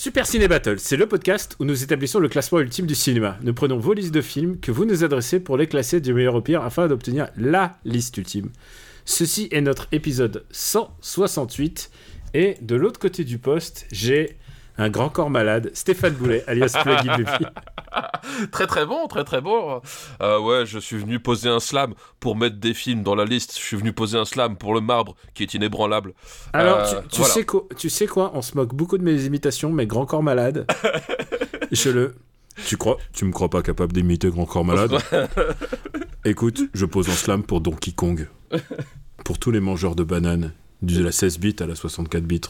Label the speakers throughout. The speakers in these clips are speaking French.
Speaker 1: Super Ciné Battle, c'est le podcast où nous établissons le classement ultime du cinéma. Nous prenons vos listes de films que vous nous adressez pour les classer du meilleur au pire afin d'obtenir LA liste ultime. Ceci est notre épisode 168 et de l'autre côté du poste, j'ai un grand corps malade, Stéphane Boulet, alias Plugin Baby.
Speaker 2: très très bon, très très bon. Euh, ouais, je suis venu poser un slam pour mettre des films dans la liste. Je suis venu poser un slam pour le marbre qui est inébranlable.
Speaker 1: Alors,
Speaker 2: Euh,
Speaker 1: tu, tu
Speaker 2: voilà.
Speaker 1: sais quoi, tu sais quoi On se moque beaucoup de mes imitations, mais grand corps malade. je le. Tu crois Tu me crois pas capable d'imiter grand corps malade? Écoute, je pose un slam pour Donkey Kong. Pour tous les mangeurs de bananes, de la 16 bits à la 64 bits.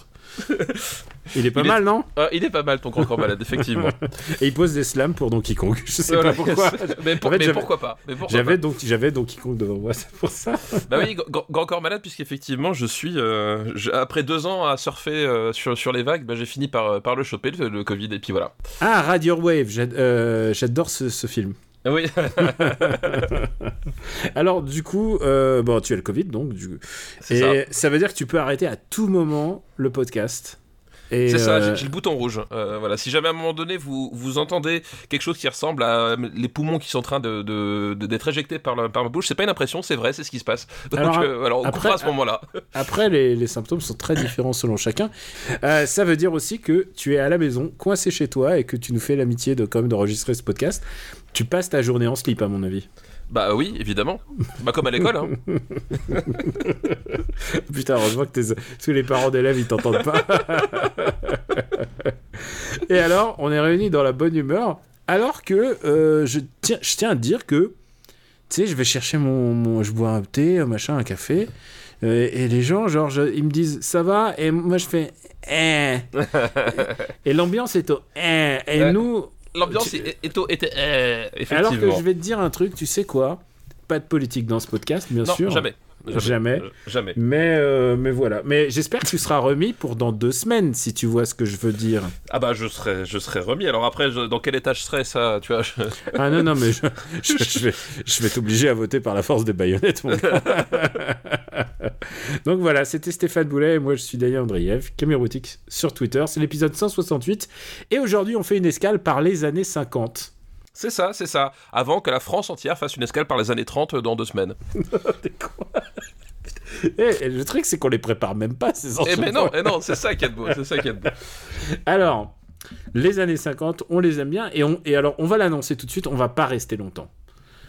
Speaker 1: Il est pas
Speaker 2: Il est-
Speaker 1: mal, non
Speaker 2: Euh, il est pas mal ton grand corps malade, effectivement.
Speaker 1: Et il pose des slams pour Donkey Kong. Je sais
Speaker 2: Voilà.
Speaker 1: pas pourquoi.
Speaker 2: mais, pour-
Speaker 1: En fait,
Speaker 2: mais pourquoi pas
Speaker 1: J'avais donc j'avais Donkey Kong devant moi, c'est pour ça.
Speaker 2: Bah oui, grand, corps malade, puisqu'effectivement, je suis. euh, je- après deux ans à surfer euh, sur, sur les vagues, bah, j'ai fini par, par le choper, le, le Covid, et puis voilà.
Speaker 1: Ah, Radio Wave, j'ad- euh, j'adore ce, ce film.
Speaker 2: Ah Oui,
Speaker 1: Alors, du coup, euh, bon, tu as le Covid, donc. Du... Et
Speaker 2: ça.
Speaker 1: ça. veut dire que tu peux arrêter à tout moment le podcast. Et,
Speaker 2: C'est ça,
Speaker 1: euh,
Speaker 2: j'ai- j'ai le bouton rouge. Euh, voilà, si jamais à un moment donné vous, vous entendez quelque chose qui ressemble à euh, les poumons qui sont en train de d'être éjectés par, la- par ma bouche, c'est pas une impression, c'est vrai, c'est ce qui se passe. Donc
Speaker 1: Alors,
Speaker 2: euh, alors, on
Speaker 1: après-
Speaker 2: à ce moment-là.
Speaker 1: Après, les, les symptômes sont très différents selon chacun. Ça veut dire aussi que tu es à la maison, coincé chez toi, et que tu nous fais l'amitié de quand même d'enregistrer ce podcast. Tu passes ta journée en slip, à mon avis.
Speaker 2: Bah oui, évidemment. Bah comme à l'école. Hein.
Speaker 1: Putain, heureusement que que les parents d'élèves, ils t'entendent pas. et alors, on est réunis dans la bonne humeur, alors que euh, je, tiens, je tiens à dire que, tu sais, je vais chercher mon, mon- Je bois un thé, un machin, un café, euh, et les gens, genre, je- ils me disent ça va, et moi je fais. Eh. et l'ambiance est au. Eh. Et
Speaker 2: Ouais.
Speaker 1: nous.
Speaker 2: L'ambiance
Speaker 1: Tu-
Speaker 2: était euh,
Speaker 1: Alors que je vais te dire un truc, tu sais quoi? Pas de politique dans ce podcast, bien
Speaker 2: non,
Speaker 1: sûr.
Speaker 2: jamais.
Speaker 1: Jamais.
Speaker 2: Euh, Jamais.
Speaker 1: Mais, euh, mais voilà. Mais j'espère que tu seras remis pour dans deux semaines, si tu vois ce que je veux dire.
Speaker 2: Ah bah je serais, je serais remis. Alors après, je- dans quel état je ça, tu vois je-
Speaker 1: Ah non, non, mais je, je- vais, je vais t'obliger à voter par la force des baïonnettes, mon gars. Donc voilà, c'était Stéphane Boulet et moi je suis Daniel Andreev, Caméroutique sur Twitter. C'est l'épisode 168. Et aujourd'hui, on fait une escale par les années 50.
Speaker 2: C'est ça, c'est ça. Avant que la France entière fasse une escale par les années 30 dans deux semaines.
Speaker 1: T'es quoi et, et le truc, c'est qu'on les prépare même pas, ces
Speaker 2: Eh mais
Speaker 1: enfants.
Speaker 2: non, eh non, c'est ça qui est beau, c'est ça qui est beau.
Speaker 1: Alors, les années 50, on les aime bien. Et, on, et alors, on va l'annoncer tout de suite, on va pas rester longtemps.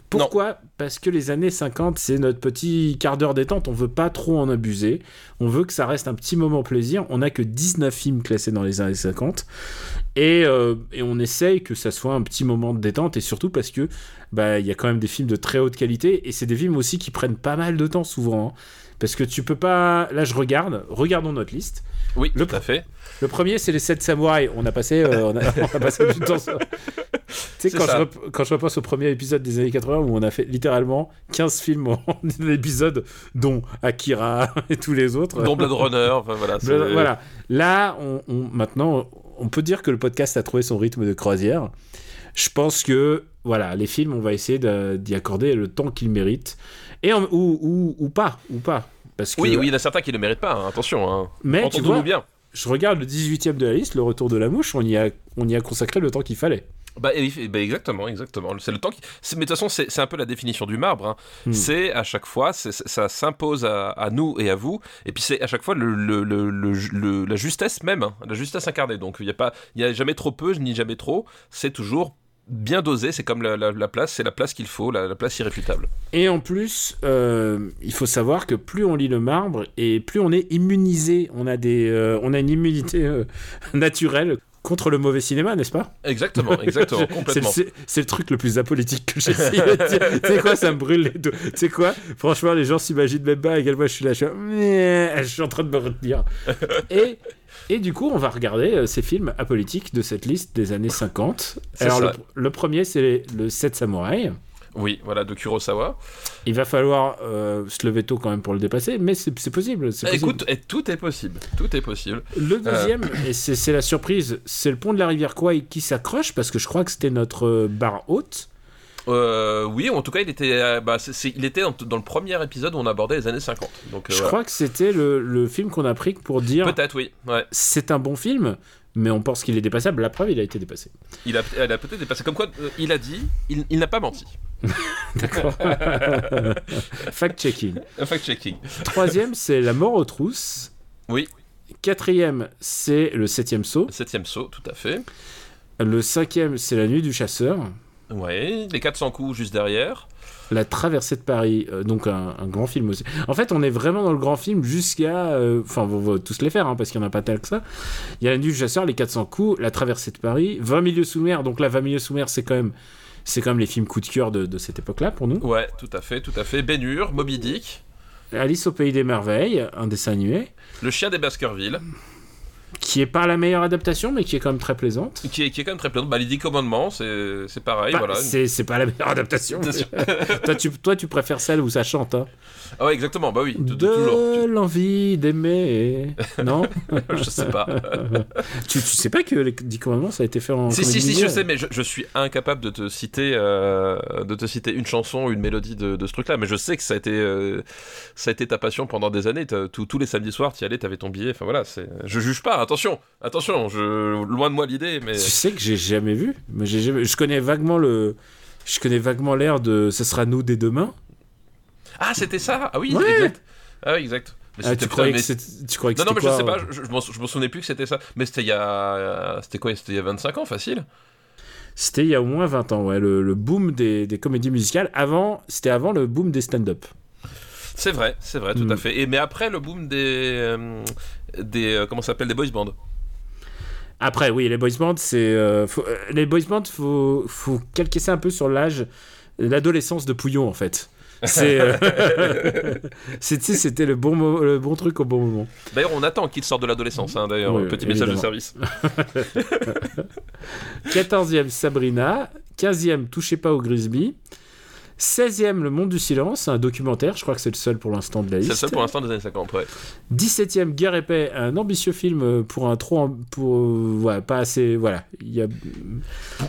Speaker 1: Pourquoi Parce que les années 50, c'est notre petit quart d'heure détente. On veut pas trop en abuser. On veut que ça reste un petit moment plaisir. On n'a que 19 films classés dans les années 50. Et, euh, et on essaye que ça soit un petit moment de détente. Et surtout parce que bah, il y a quand même des films de très haute qualité. Et c'est des films aussi qui prennent pas mal de temps souvent. hein. Parce que tu peux pas. Là, je regarde. Regardons notre liste.
Speaker 2: Oui,
Speaker 1: Le
Speaker 2: tout à fait.
Speaker 1: Le premier, c'est les 7 samouraïs. On a passé, euh, on a, on a passé du temps sur... Tu sais, quand, je quand je repense au premier épisode des années 80, où on a fait littéralement 15 films en un épisode, dont Akira et tous les autres.
Speaker 2: Dont Blade Runner, enfin voilà.
Speaker 1: Blade- Voilà. Là, on, on- maintenant, on peut dire que le podcast a trouvé son rythme de croisière. Je pense que, voilà, les films, on va essayer d'y accorder le temps qu'ils méritent. Et en- ou, ou, ou pas, ou pas. Parce que,
Speaker 2: Oui, oui, il y en a certains qui ne le méritent pas, hein, attention. Hein.
Speaker 1: Mais tu
Speaker 2: Entendons-nous bien.
Speaker 1: Je regarde le 18ème de la liste, le retour de la mouche, on y a, on y a consacré le temps qu'il fallait.
Speaker 2: Bah, bah, exactement, exactement. C'est le temps qui. Mais de toute façon, c'est un peu la définition du marbre. hein.
Speaker 1: Hmm.
Speaker 2: C'est à chaque fois, ça s'impose à, à nous et à vous. Et puis c'est à chaque fois le, le- le- le- le- la justesse même, hein, la justesse incarnée. Donc il n'y a pas, il y a jamais trop peu ni jamais trop. C'est toujours bien dosé. C'est comme la, la- la place, c'est la place qu'il faut, la, la place irréfutable.
Speaker 1: Et en plus, euh, il faut savoir que plus on lit le marbre et plus on est immunisé, on a, des, euh, on a une immunité euh, naturelle contre le mauvais cinéma, n'est-ce pas?
Speaker 2: Exactement, exactement, complètement.
Speaker 1: c'est- le truc le plus apolitique que j'ai essayé de dire. Tu sais quoi, ça me brûle les doigts. Tu sais quoi? Franchement, les gens s'imaginent même pas à quel point je suis là. Je suis, là, Meh, je suis en train de me retenir. Et, et du coup, on va regarder euh, ces films apolitiques de cette liste des années 50.
Speaker 2: C'est
Speaker 1: Alors, le, le premier, c'est le 7 samouraïs.
Speaker 2: Oui, voilà, de Kurosawa.
Speaker 1: Il va falloir euh, se lever tôt quand même pour le dépasser, mais c'est c'est possible.
Speaker 2: Écoute, et tout est possible. Tout est possible.
Speaker 1: Le deuxième, et c'est la surprise, c'est le pont de la rivière Kwai qui s'accroche parce que je crois que c'était notre euh, barre haute.
Speaker 2: Euh, oui, en tout cas, il était, euh, bah, il était dans, dans le premier épisode où on abordait les années 50. Donc, euh,
Speaker 1: Je crois que c'était le, le film qu'on a pris pour dire
Speaker 2: Peut-être, oui. Ouais.
Speaker 1: c'est un bon film, mais on pense qu'il est dépassable. La preuve, il a été dépassé.
Speaker 2: Il a, elle a peut-être dépassé. Comme quoi, euh, il a dit, il, il n'a pas menti.
Speaker 1: D'accord. Fact-checking.
Speaker 2: Fact-checking.
Speaker 1: Troisième, c'est La mort aux trousses.
Speaker 2: Oui,
Speaker 1: Quatrième, c'est Le septième saut.
Speaker 2: septième saut, tout à fait.
Speaker 1: Le cinquième, c'est La nuit du chasseur.
Speaker 2: Ouais, les 400 coups juste derrière.
Speaker 1: La traversée de Paris, euh, donc un, un grand film aussi. En fait, on est vraiment dans le grand film jusqu'à. euh, Enfin, on va tous les faire, hein, parce qu'il n'y en a pas tel que ça. Il y a La nuit du chasseur, Les 400 coups, La traversée de Paris, 20 milieux sous mer. Donc là, 20 milieux sous mer, c'est quand même. C'est quand même les films coup de cœur de, de cette époque-là pour nous.
Speaker 2: Ouais, tout à fait, tout à fait. Ben Hur, Moby Dick,
Speaker 1: Alice au pays des merveilles, un dessin animé,
Speaker 2: Le chien des Baskerville,
Speaker 1: qui est pas la meilleure adaptation, mais qui est quand même très plaisante.
Speaker 2: qui est, qui est quand même très plaisant. Bah, les 10 commandements, c'est c'est pareil,
Speaker 1: Bah,
Speaker 2: voilà.
Speaker 1: c'est, c'est pas la meilleure adaptation.
Speaker 2: Bien sûr.
Speaker 1: toi, tu, toi, tu préfères celle où ça chante. Hein.
Speaker 2: Ah ouais, exactement, bah oui, de,
Speaker 1: De,
Speaker 2: de toujours.
Speaker 1: l'envie d'aimer. Non
Speaker 2: Je sais pas.
Speaker 1: tu, tu sais pas que les 10 commandements, ça a été fait en.
Speaker 2: si, si, si, je sais, mais je, je suis incapable de te citer, euh, de te citer une chanson une mélodie de, de ce truc-là. Mais je sais que ça a été, euh, ça a été ta passion pendant des années. Tous les samedis soirs, tu y allais, t'avais ton billet. Enfin voilà, c'est. Je juge pas. Attention, attention. Je loin de moi l'idée, mais.
Speaker 1: Tu sais que j'ai jamais vu. Mais j'ai jamais... Je connais vaguement le. Je connais vaguement l'air de Ce sera nous dès demain.
Speaker 2: Ah, c'était ça? Ah oui,
Speaker 1: Ouais.
Speaker 2: exact. Ah oui, exact. Mais
Speaker 1: Ah, tu, croyais
Speaker 2: mais-
Speaker 1: que c'était- tu croyais que
Speaker 2: Non, non, mais
Speaker 1: c'était
Speaker 2: je sais
Speaker 1: quoi,
Speaker 2: pas, je, je m'en je m'en souvenais plus que c'était ça. Mais c'était il y a. C'était quoi C'était il y a 25 ans, facile
Speaker 1: C'était il y a au moins 20 ans, ouais. Le, le boom des, des comédies musicales. Avant, c'était avant le boom des stand-up.
Speaker 2: C'est vrai, c'est vrai, tout
Speaker 1: Mm.
Speaker 2: à fait. Et mais après le boom des. euh, des euh, comment s'appelle Des boys bands.
Speaker 1: Après, oui, les boys bands, c'est. euh, euh, les boys bands, faut, faut calquer ça un peu sur l'âge, l'adolescence de Pouillon, en fait. C'est, euh, c'était le bon, le bon truc au bon moment.
Speaker 2: D'ailleurs, on attend qu'il sorte de l'adolescence, hein, d'ailleurs.
Speaker 1: Oui,
Speaker 2: Petit message de service.
Speaker 1: 14e, Sabrina. 15e, Touchez pas au Grisby. 16e, Le Monde du Silence, un documentaire. Je crois que c'est le seul pour l'instant de la
Speaker 2: C'est
Speaker 1: liste.
Speaker 2: le seul pour l'instant des années 50, ouais.
Speaker 1: 17e, Guerre et Paix, un ambitieux film euh, pour un trop. Pour, euh, ouais, pas assez. Voilà. Il y a,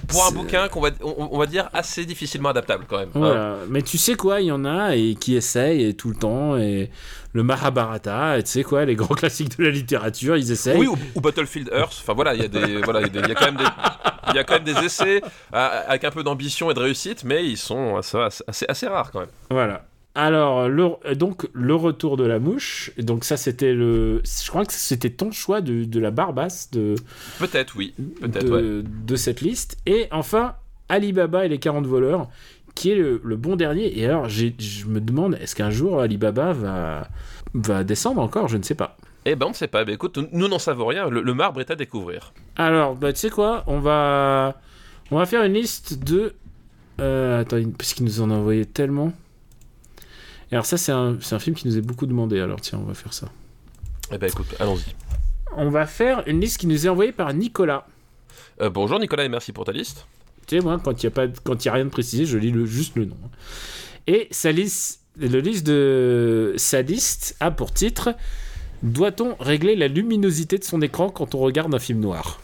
Speaker 2: Pour un
Speaker 1: C'est-
Speaker 2: bouquin qu'on va, on, on va dire assez difficilement adaptable, quand même. hein.
Speaker 1: Voilà. Mais tu sais quoi, il y en a et qui essayent et tout le temps. Et le Mahabharata, et tu sais quoi, les grands classiques de la littérature, ils essayent.
Speaker 2: Oui, ou, ou Battlefield Earth. Enfin voilà, il y a des, voilà, il y a des- il y a quand même des, il y a quand même des essais avec un peu d'ambition et de réussite, mais ils sont assez, assez, assez rares quand même.
Speaker 1: Voilà. Alors, le, donc, le retour de la mouche. Donc, ça, c'était le. Je crois que c'était ton choix de, de la barbasse de,
Speaker 2: Peut-être, oui. Peut-être,
Speaker 1: de,
Speaker 2: ouais.
Speaker 1: de cette liste. Et enfin, Alibaba et les 40 voleurs, qui est le, le bon dernier. Et alors, je me demande, est-ce qu'un jour Alibaba va, va descendre encore? Je ne sais pas.
Speaker 2: Eh ben, on ne sait pas. Ben, écoute, nous n'en savons rien. Le, le marbre est à découvrir.
Speaker 1: Alors, bah, tu sais quoi? On va, on va faire une liste de. Euh, attends, parce qu'il nous en a envoyé tellement. Et alors, ça, c'est un, c'est un film qui nous est beaucoup demandé. Alors, tiens, on va faire ça.
Speaker 2: Eh ben, écoute, allons-y.
Speaker 1: On va faire une liste qui nous est envoyée par Nicolas.
Speaker 2: Euh, bonjour Nicolas et merci pour ta liste.
Speaker 1: Moi, quand il n'y a, pas- quand il y a rien de précisé, je lis le, juste le nom. Et sa liste, le liste de sa liste a pour titre Doit-on régler la luminosité de son écran quand on regarde un film noir?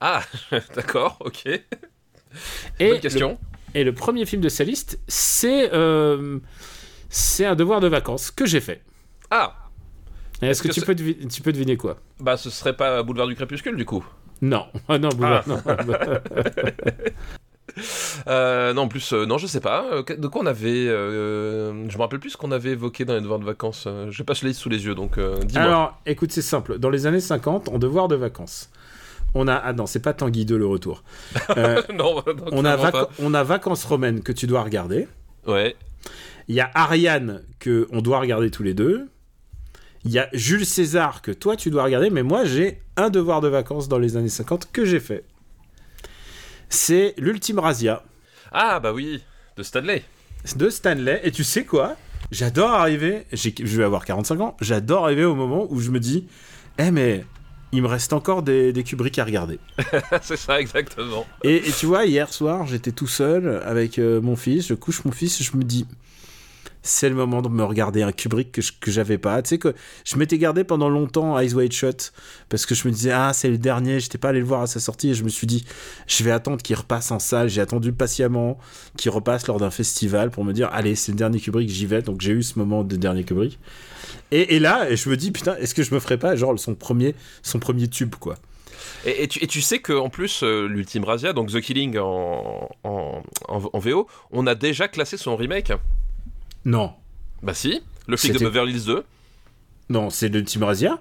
Speaker 2: Ah, d'accord, ok.
Speaker 1: Et
Speaker 2: Bonne
Speaker 1: le-
Speaker 2: question.
Speaker 1: Et le premier film de sa liste, c'est euh, c'est un devoir de vacances que j'ai fait.
Speaker 2: Ah,
Speaker 1: Est-ce que,
Speaker 2: que
Speaker 1: tu, peux tu peux deviner quoi?
Speaker 2: Bah ce serait pas Boulevard du Crépuscule du coup.
Speaker 1: Non. Ah non, Boulevard, non.
Speaker 2: Euh, non, en plus, euh, non, je sais pas. Euh, De quoi on avait. euh, je me rappelle plus ce qu'on avait évoqué dans les devoirs de vacances. Euh, J'ai pas ce liste sous les yeux, donc euh, dis-moi.
Speaker 1: Alors, écoute, c'est simple. Dans les années 50, en devoir de vacances, on a... Ah non, c'est pas Tanguy 2 le retour. Euh,
Speaker 2: non,
Speaker 1: on, a
Speaker 2: pas.
Speaker 1: on a Vacances romaines que tu dois regarder.
Speaker 2: Ouais.
Speaker 1: Il y a Ariane que on doit regarder tous les deux. Il y a Jules César que toi tu dois regarder, mais moi j'ai un devoir de vacances dans les années 50 que j'ai fait. C'est l'ultime Razia
Speaker 2: Ah, bah oui, de Stanley.
Speaker 1: de Stanley. Et tu sais quoi? J'adore arriver, je vais avoir 45 ans, j'adore arriver au moment où je me dis, eh mais il me reste encore des, des Kubrick à regarder.
Speaker 2: c'est ça, exactement.
Speaker 1: Et, et tu vois, hier soir, j'étais tout seul avec euh, mon fils, je couche mon fils, je me dis, c'est le moment de me regarder un Kubrick que j'avais pas. Tu sais que je m'étais gardé pendant longtemps Eyes Wide Shut parce que je me disais, ah, c'est le dernier, j'étais pas allé le voir à sa sortie et je me suis dit, je vais attendre qu'il repasse en salle. J'ai attendu patiemment qu'il repasse lors d'un festival pour me dire, allez, c'est le dernier Kubrick, j'y vais. Donc j'ai eu ce moment de dernier Kubrick. Et, et là, je me dis, putain, est-ce que je me ferais pas genre son premier, son premier tube, quoi?
Speaker 2: Et, et tu, et tu sais qu'en plus, euh, l'Ultime Razia, donc The Killing en, en, en- en VO, on a déjà classé son remake.
Speaker 1: Non.
Speaker 2: Bah si, le flic de Beverly Hills 2.
Speaker 1: Non, c'est l'ultime Razia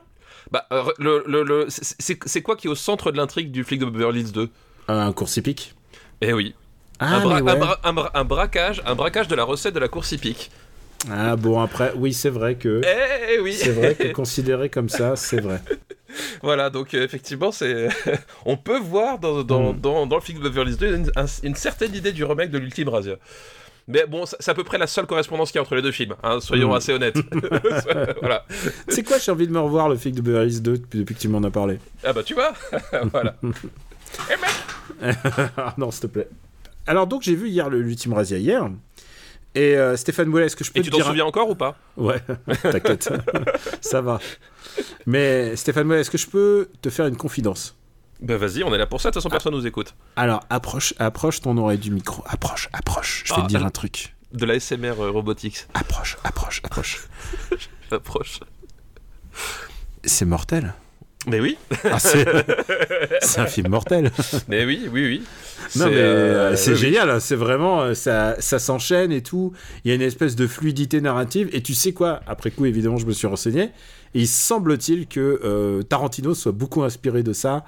Speaker 2: Bah, euh, le, le, le- c'est- quoi qui est au centre de l'intrigue du flic de Beverly Hills 2
Speaker 1: Un cours hippique
Speaker 2: Eh oui.
Speaker 1: Ah,
Speaker 2: un, bra-
Speaker 1: mais
Speaker 2: un
Speaker 1: ouais.
Speaker 2: bra- un bra- un braquage, un braquage de la recette de la course hippique.
Speaker 1: Ah bon, après, oui, c'est vrai que...
Speaker 2: Eh, eh oui.
Speaker 1: C'est vrai que considéré comme ça, c'est vrai.
Speaker 2: Voilà, donc euh, effectivement, c'est on peut voir dans, dans,
Speaker 1: Mm.
Speaker 2: dans, dans le film de Beverly Hills 2 une, un- une certaine idée du remake de l'Ultime Razia. Mais bon, c'est à peu près la seule correspondance qu'il y a entre les deux films, hein, soyons
Speaker 1: Mm.
Speaker 2: assez honnêtes. voilà.
Speaker 1: C'est quoi, j'ai envie de me revoir le flic de Beverly Hills 2 depuis, depuis que tu m'en as parlé?
Speaker 2: Ah bah tu vois Voilà. Eh mec
Speaker 1: ah non, s'il te plaît. Alors donc, j'ai vu hier le- l'ultime Razia hier. Et euh, Stéphane Boulet, est-ce que je peux
Speaker 2: Et
Speaker 1: te
Speaker 2: tu t'en
Speaker 1: dire...
Speaker 2: souviens encore ou pas?
Speaker 1: Ouais, t'inquiète. ça va. Mais Stéphane Boulet, est-ce que je peux te faire une confidence?
Speaker 2: Bah vas-y, on est là pour ça, de toute façon personne nous écoute.
Speaker 1: Alors, approche, approche ton oreille du micro. Approche, approche. Je vais
Speaker 2: Ah,
Speaker 1: te dire
Speaker 2: euh,
Speaker 1: un truc.
Speaker 2: De la SMR euh, robotics.
Speaker 1: Approche, approche, approche.
Speaker 2: Approche.
Speaker 1: C'est mortel.
Speaker 2: Mais oui,
Speaker 1: Ah, c'est un film mortel.
Speaker 2: mais oui, oui, oui.
Speaker 1: Non mais
Speaker 2: euh,
Speaker 1: c'est
Speaker 2: oui.
Speaker 1: génial, hein, c'est vraiment ça, ça s'enchaîne et tout. Il y a une espèce de fluidité narrative et tu sais quoi? Après coup, évidemment, je me suis renseigné et il semble-t-il que euh, Tarantino soit beaucoup inspiré de ça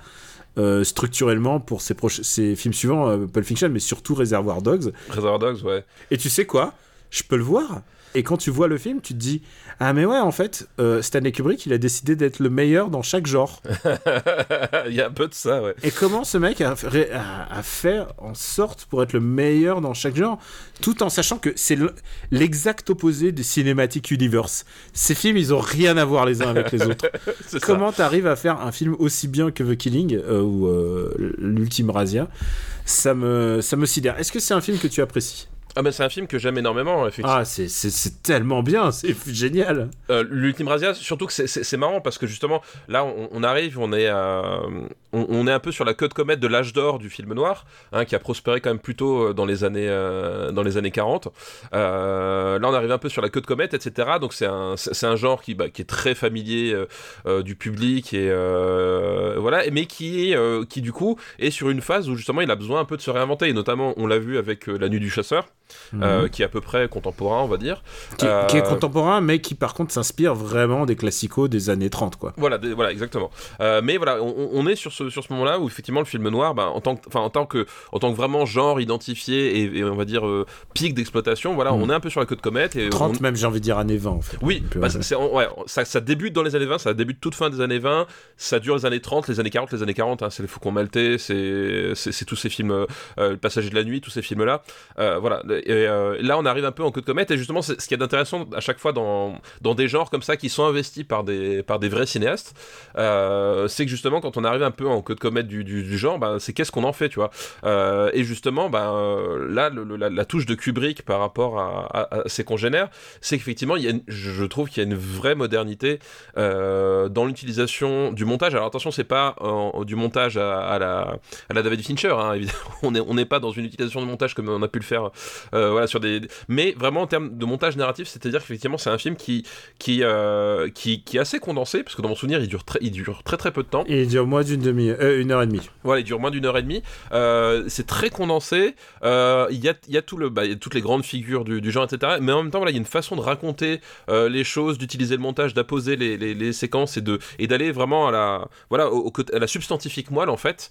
Speaker 1: euh, structurellement pour ses, ses films suivants, euh, Pulp Fiction, mais surtout Reservoir Dogs.
Speaker 2: Reservoir Dogs, ouais.
Speaker 1: Et tu sais quoi? Je peux le voir. Et quand tu vois le film, tu te dis ah mais ouais en fait euh, Stanley Kubrick il a décidé d'être le meilleur dans chaque genre.
Speaker 2: Il y a un peu de ça, ouais.
Speaker 1: Et comment ce mec a, fait- a- a fait en sorte pour être le meilleur dans chaque genre, tout en sachant que c'est l'exact opposé du Cinematic Universe. Ces films, ils ont rien à voir les uns avec les autres. Comment t'arrives à faire un film aussi bien que The Killing euh, ou euh, l'ultime Razia? Ça me, ça me sidère. Est-ce que c'est un film que tu apprécies?
Speaker 2: Ah bah c'est un film que j'aime énormément, effectivement.
Speaker 1: Ah, c'est- tellement bien, c'est génial.
Speaker 2: Euh, L'Ultime Razia, surtout que c'est- marrant parce que justement, là, on, on arrive, on est, à- on, on est un peu sur la queue de comète de l'âge d'or du film noir, hein, qui a prospéré quand même plutôt euh, dans les années, euh, dans les années 40. Euh, là, on arrive un peu sur la queue de comète, etc. Donc, c'est un, c'est un genre qui, bah, qui est très familier euh, du public et voilà, mais qui, est, qui du coup est sur une phase où justement il a besoin un peu de se réinventer. Et notamment, on l'a vu avec La Nuit du Chasseur, euh, qui est à peu près contemporain, on va dire.
Speaker 1: Qui, qui est contemporain, mais qui par contre s'inspire vraiment des classicos des années 30, quoi.
Speaker 2: Voilà, des- voilà, exactement. Mais voilà, on, on est sur ce, sur ce moment-là où effectivement le film noir, ben, en tant que, en tant que, en tant que vraiment genre identifié et, et on va dire euh, pic d'exploitation, voilà,
Speaker 1: Mm.
Speaker 2: on est un peu sur la queue de comète et
Speaker 1: 30,
Speaker 2: on-
Speaker 1: même j'ai envie de dire années 20, en fait.
Speaker 2: oui,
Speaker 1: peu,
Speaker 2: bah,
Speaker 1: ouais,
Speaker 2: ça, ça débute dans les années 20, ça débute toute fin des années 20, ça dure les années 30, les années 40, les années 40, hein, c'est les Faucons Maltais, c'est tous ces films, euh, euh, Le Passager de la Nuit, tous ces films-là. Euh, voilà, et euh, là on arrive un peu en queue de comète, et justement, ce qui est intéressant à chaque fois dans, dans des genres comme ça qui sont investis par des, par des vrais cinéastes, euh, c'est que justement, quand on arrive un peu en queue de comète du, genre, bah, c'est qu'est-ce qu'on en fait, tu vois. Euh, et justement, bah, là, la, touche de Kubrick par rapport à, à- à ses congénères, c'est qu'effectivement, je trouve qu'il y a une vraie modernité euh, dans l'utilisation du montage. Alors attention, c'est pas du montage à, la, David Fincher, hein, évidemment. On n'est pas dans une utilisation de montage comme on a pu le faire, voilà, sur des. Mais vraiment en termes de montage narratif, c'est-à-dire qu'effectivement, c'est un film qui qui, qui qui est assez condensé, parce que dans mon souvenir, il dure très, il dure très très peu de temps.
Speaker 1: Et il dure moins d'une euh, une heure et demie.
Speaker 2: Voilà, il dure moins d'une heure et demie. Euh, c'est très condensé. Euh, il y, a, y a tout le, bah, toutes les grandes figures du, genre, etc. Mais en même temps, voilà, il y a une façon de raconter les choses, d'utiliser le montage, d'apposer les, les, séquences et de et d'aller vraiment à la, voilà, au, à la substantifique moelle en fait,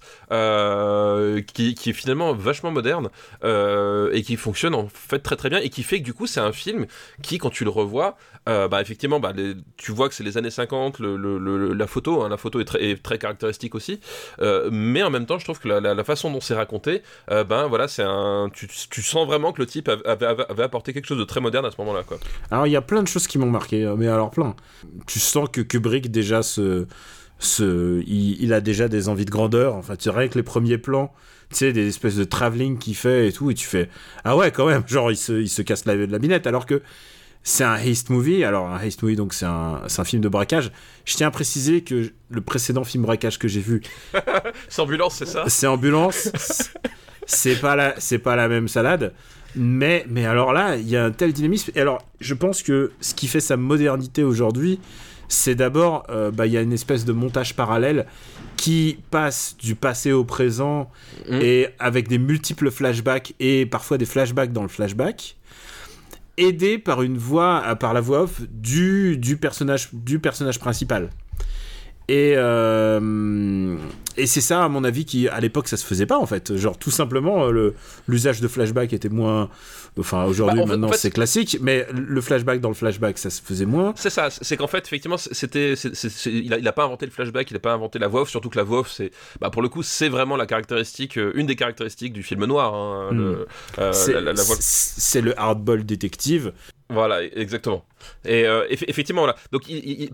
Speaker 2: qui, qui est finalement vachement moderne et qui fonctionne en fait très très bien et qui fait que du coup c'est un film qui, quand tu le revois, bah effectivement, bah, tu vois que c'est les années 50, le, le- la photo, hein, la photo est très caractéristique aussi, euh, mais en même temps, je trouve que la, façon dont c'est raconté, euh, ben voilà, c'est un, tu, sens vraiment que le type avait, apporté quelque chose de très moderne à ce moment-là, quoi.
Speaker 1: Alors il y a plein de choses qui m'ont marqué, euh, mais alors plein. Tu sens que Kubrick déjà se, se, il, a déjà des envies de grandeur. Enfin, tu rien que les premiers plans, tu sais, des espèces de travelling qu'il fait et tout, et tu fais ah ouais quand même, genre il se, il se casse la, la binette, alors que c'est un haste movie. Alors un haste movie, donc c'est un, film de braquage. Je tiens à préciser que le précédent film braquage que j'ai vu,
Speaker 2: C'est ambulance, c'est ça?
Speaker 1: C'est ambulance. c'est pas la, c'est pas la même salade. Mais, mais alors là, il y a un tel dynamisme. Et alors, je pense que ce qui fait sa modernité aujourd'hui, c'est d'abord, euh, bah, il y a une espèce de montage parallèle qui passe du passé au présent
Speaker 2: Mhm.
Speaker 1: et avec des multiples flashbacks et parfois des flashbacks dans le flashback aidé par une voix euh, par la voix off du, personnage du personnage principal. Et euh, et c'est ça à mon avis qui à l'époque ça se faisait pas en fait. Genre tout simplement euh, l'usage de flashback était moins enfin aujourd'hui
Speaker 2: Bah,
Speaker 1: maintenant
Speaker 2: en fait-
Speaker 1: c'est classique mais le flashback dans le flashback ça se faisait moins
Speaker 2: C'est ça, c'est qu'en fait, effectivement, c'était, il, il a pas inventé le flashback, il a pas inventé la voix off, surtout que la voix off, c'est, bah, pour le coup, c'est vraiment la caractéristique, euh, une des caractéristiques du film noir. hein, euh,
Speaker 1: c'est le hardball détective
Speaker 2: Voilà, exactement. Et euh, eff- effectivement, voilà. Donc,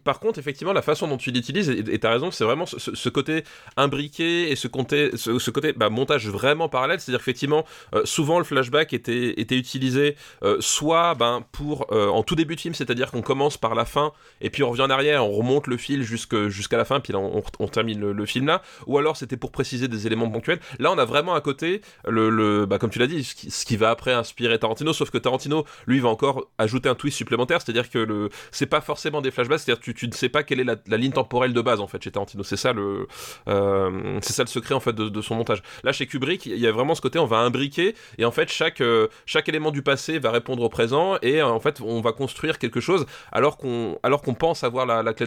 Speaker 2: par contre, effectivement, la façon dont tu l'utilises, et t'as raison, c'est vraiment ce, côté imbriqué et ce côté, ce, côté bah, montage vraiment parallèle. C'est-à-dire qu'effectivement, euh, souvent le flashback était, était utilisé euh, soit ben, pour en tout début de film, c'est-à-dire qu'on commence par la fin et puis on revient en arrière, on remonte le fil jusqu'à la fin, puis là on, termine le, le film là. Ou alors c'était pour préciser des éléments ponctuels. Là, on a vraiment à côté le, le bah, comme tu l'as dit, ce qui, ce qui va après inspirer Tarantino, sauf que Tarantino, lui, va encore ajouter un twist supplémentaire, c'est-à-dire que le, c'est pas forcément des flashbacks, c'est-à-dire tu, tu ne sais pas quelle est la, ligne temporelle de base en fait chez Tarantino. C'est ça le, euh, c'est ça le secret en fait de, son montage. Là, chez Kubrick, il y a vraiment ce côté, on va imbriquer et en fait chaque euh, chaque élément du passé va répondre au présent et euh, en fait on va construire quelque chose alors qu'on alors qu'on pense avoir la, clé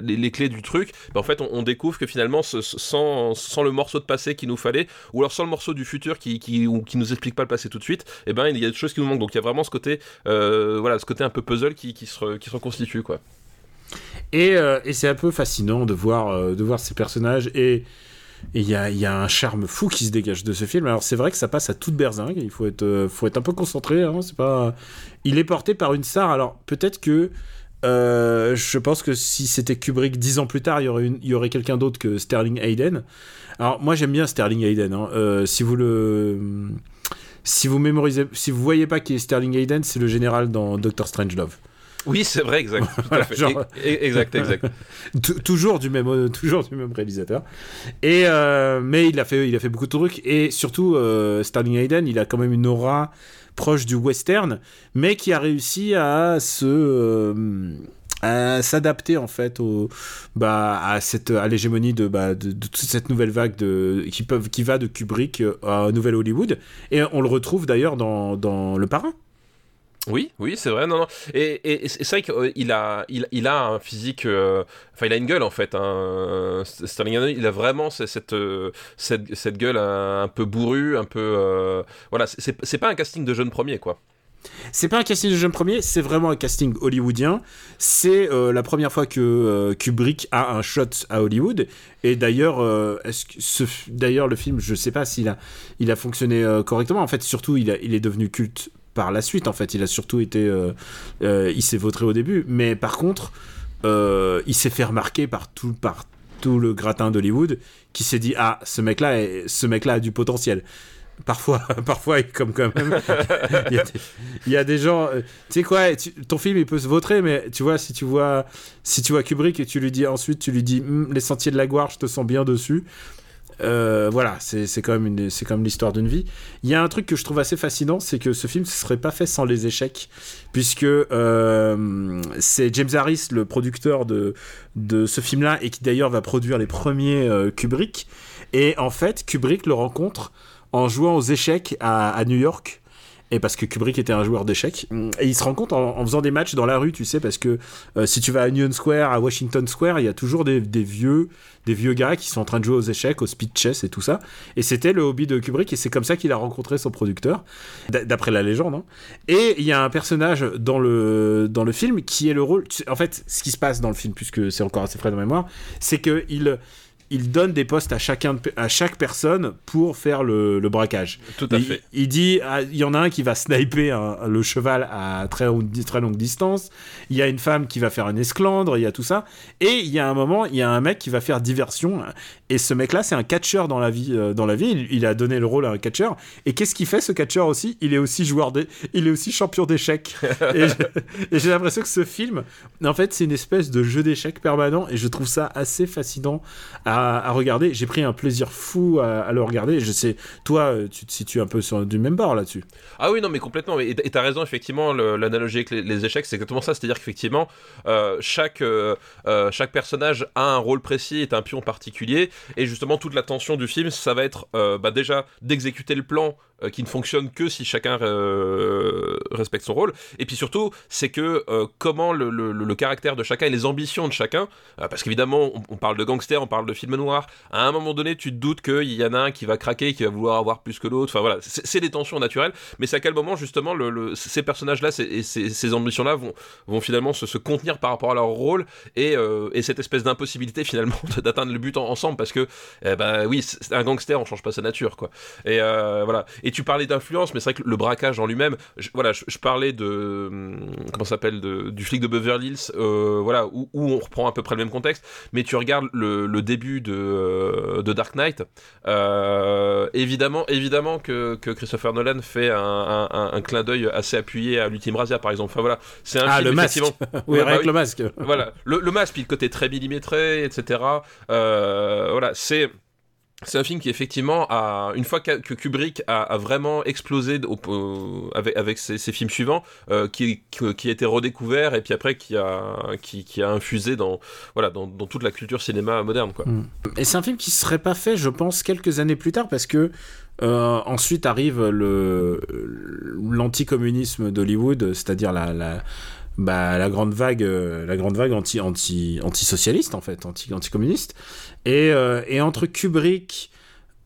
Speaker 2: les, clés du truc. en fait, on, découvre que finalement, sans, sans le morceau de passé qu'il nous fallait, ou alors sans le morceau du futur qui, qui, ou qui nous explique pas le passé tout de suite, et ben il y a des choses qui nous manquent. Donc il y a vraiment ce côté, voilà, ce côté un peu puzzle qui, qui, se, qui se reconstitue, quoi.
Speaker 1: Et, euh, et c'est un peu fascinant de voir, euh, de voir ces personnages. Et il y a, y a un charme fou qui se dégage de ce film. Alors c'est vrai que ça passe à toute berzingue. Il faut être, euh, faut être un peu concentré. hein, c'est pas... Il est porté par une star. Alors peut-être que. euh, je pense que si c'était Kubrick dix ans plus tard, il y aurait, il y aurait quelqu'un d'autre que Sterling Hayden. Alors moi j'aime bien Sterling Hayden. hein. Si vous le, si vous mémorisez, si vous voyez pas qui est Sterling Hayden, c'est le général dans Doctor Strangelove.
Speaker 2: Oui, c'est vrai, exact.
Speaker 1: Voilà,
Speaker 2: fait.
Speaker 1: genre-
Speaker 2: Exact, exact.
Speaker 1: Tou- toujours du même euh, toujours du même réalisateur et euh, mais il a fait il a fait beaucoup de trucs et surtout euh, Sterling Hayden il a quand même une aura proche du western mais qui a réussi à se euh, à s'adapter en fait au bah à cette à l'hégémonie de, bah, de toute cette nouvelle vague de qui peuvent qui va de Kubrick euh, à Nouvelle Hollywood et on le retrouve d'ailleurs dans dans Le Parrain
Speaker 2: Oui, oui, c'est vrai. Non, non. Et, et- c'est vrai qu'il a, il, il a un physique. euh, Enfin, il a une gueule en fait. Hein. Sterling il a vraiment ce- cette, euh, cette, cette gueule un, peu bourrue, un peu. euh, Voilà, c'est pas un casting de jeune premier, quoi.
Speaker 1: C'est pas un casting de jeune premier, c'est vraiment un casting hollywoodien. C'est euh, la première fois que euh, Kubrick a un shot à Hollywood. Et d'ailleurs, euh, d'ailleurs le film, je sais pas s'il a, il a fonctionné euh, correctement. En fait, surtout, il, est devenu culte par la suite. En fait, il a surtout été, il s'est vautré au début. Mais par contre, il s'est fait remarquer par tout, le gratin d'Hollywood, qui s'est dit ah, ce mec-là, est- ce mec-là a du potentiel. Parfois, parfois, comme quand même, il y a des, gens. euh, tu sais quoi, ton film il peut se vautrer, mais tu vois, si tu vois, si tu vois Kubrick et tu lui dis ensuite, tu lui dis Hum, les sentiers de la gloire, je te sens bien dessus. Euh, voilà, c'est quand même c'est comme l'histoire d'une vie. Il y a un truc que je trouve assez fascinant, c'est que ce film ne serait pas fait sans les échecs, puisque euh, c'est James Harris, le producteur de, de ce film-là, et qui d'ailleurs va produire les premiers Kubrick. Et en fait, Kubrick le rencontre en jouant aux échecs à, New York. Et parce que Kubrick était un joueur d'échecs. Et il se rend compte en, faisant des matchs dans la rue, tu sais, parce que euh, si tu vas à Union Square, à Washington Square, il y a toujours des, vieux, des vieux gars qui sont en train de jouer aux échecs, au speed chess et tout ça. Et c'était le hobby de Kubrick, et c'est comme ça qu'il a rencontré son producteur, d'après la légende. hein. Et il y a un personnage dans le, dans le film qui est le rôle. En fait, ce qui se passe dans le film, puisque c'est encore assez frais dans ma mémoire, c'est que il, donne des postes à, chacun à chaque personne pour faire le, le braquage.
Speaker 2: Tout à
Speaker 1: Il-
Speaker 2: fait.
Speaker 1: Il, dit, ah, il y en a un qui va sniper le cheval à très, longue- très longue distance. Il y a une femme qui va faire un esclandre. Il y a tout ça. Et il y a un moment, il y a un mec qui va faire diversion. Et ce mec-là, c'est un catcheur dans la vie. euh, dans la vie, il, il a donné le rôle à un catcheur. Et qu'est-ce qu'il fait ce catcheur aussi? Il est aussi joueur il est aussi champion d'échecs. et j'ai l'impression que ce film, en fait, c'est une espèce de jeu d'échecs permanent. Et je trouve ça assez fascinant à, à regarder. J'ai pris un plaisir fou à, le regarder. Je sais, toi, euh, tu te situes un peu sur du même bord là-dessus.
Speaker 2: Ah oui, non, mais complètement. Et t'as raison, effectivement, l'analogie avec les, échecs, c'est exactement ça. C'est-à-dire qu'effectivement, euh, chaque, euh, chaque personnage a un rôle précis, est un pion particulier. Et justement, toute la tension du film, ça va être bah, déjà d'exécuter le plan euh, qui ne fonctionne que si chacun euh, respecte son rôle. Et puis surtout, c'est que euh, comment le, caractère de chacun et les ambitions de chacun, euh, parce qu'évidemment, on, parle de gangsters, on parle de films noirs. À un moment donné, tu te doutes qu'il y en a un qui va craquer, qui va vouloir avoir plus que l'autre. Enfin voilà, c'est des tensions naturelles. Mais c'est à quel moment justement ces personnages-là et ces, ces ambitions-là vont, vont finalement se, contenir par rapport à leur rôle et, euh, et cette espèce d'impossibilité finalement d'atteindre le but en- ensemble? Parce que ben oui, un gangster, on change pas sa nature quoi. Et euh, voilà. Tu parlais d'influence, mais c'est vrai que le braquage en lui-même, je- voilà, je, je parlais de hum, comment s'appelle du flic de Beverly Hills, euh, voilà, où, où on reprend à peu près le même contexte. Mais tu regardes le, le début de, euh, de Dark Knight, euh, évidemment, évidemment que, que Christopher Nolan fait un, un- un- un clin d'œil assez appuyé à l'ultime Razia par exemple. Enfin voilà, c'est un
Speaker 1: Ah,
Speaker 2: film
Speaker 1: le masque. Oui,
Speaker 2: Ouais, bah
Speaker 1: avec
Speaker 2: oui.
Speaker 1: le masque.
Speaker 2: voilà, le, le masque, puis le côté très millimétré, etc. Euh, voilà, c'est. C'est un film qui effectivement a une fois que, Kubrick a, vraiment explosé avec, ses, films suivants, euh, qui, a été redécouvert et puis après qui a qui, a infusé dans voilà dans, toute la culture cinéma moderne quoi.
Speaker 1: Et c'est un film qui serait pas fait, je pense, quelques années plus tard, parce que euh, ensuite arrive l'anticommunisme d'Hollywood, c'est-à-dire la bah, la grande vague, euh, la grande vague anti anti anti-socialiste en fait, anti anti-communiste. Et, euh, et entre Kubrick,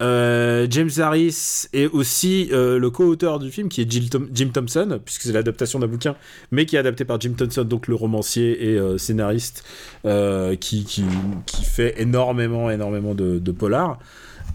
Speaker 1: euh, James Harris et aussi euh, le co-auteur du film qui est Jim, Jim Thompson, puisque c'est l'adaptation d'un bouquin, mais qui est adapté par Jim Thompson, donc le romancier et scénariste qui, qui, qui fait énormément, énormément de, de polar.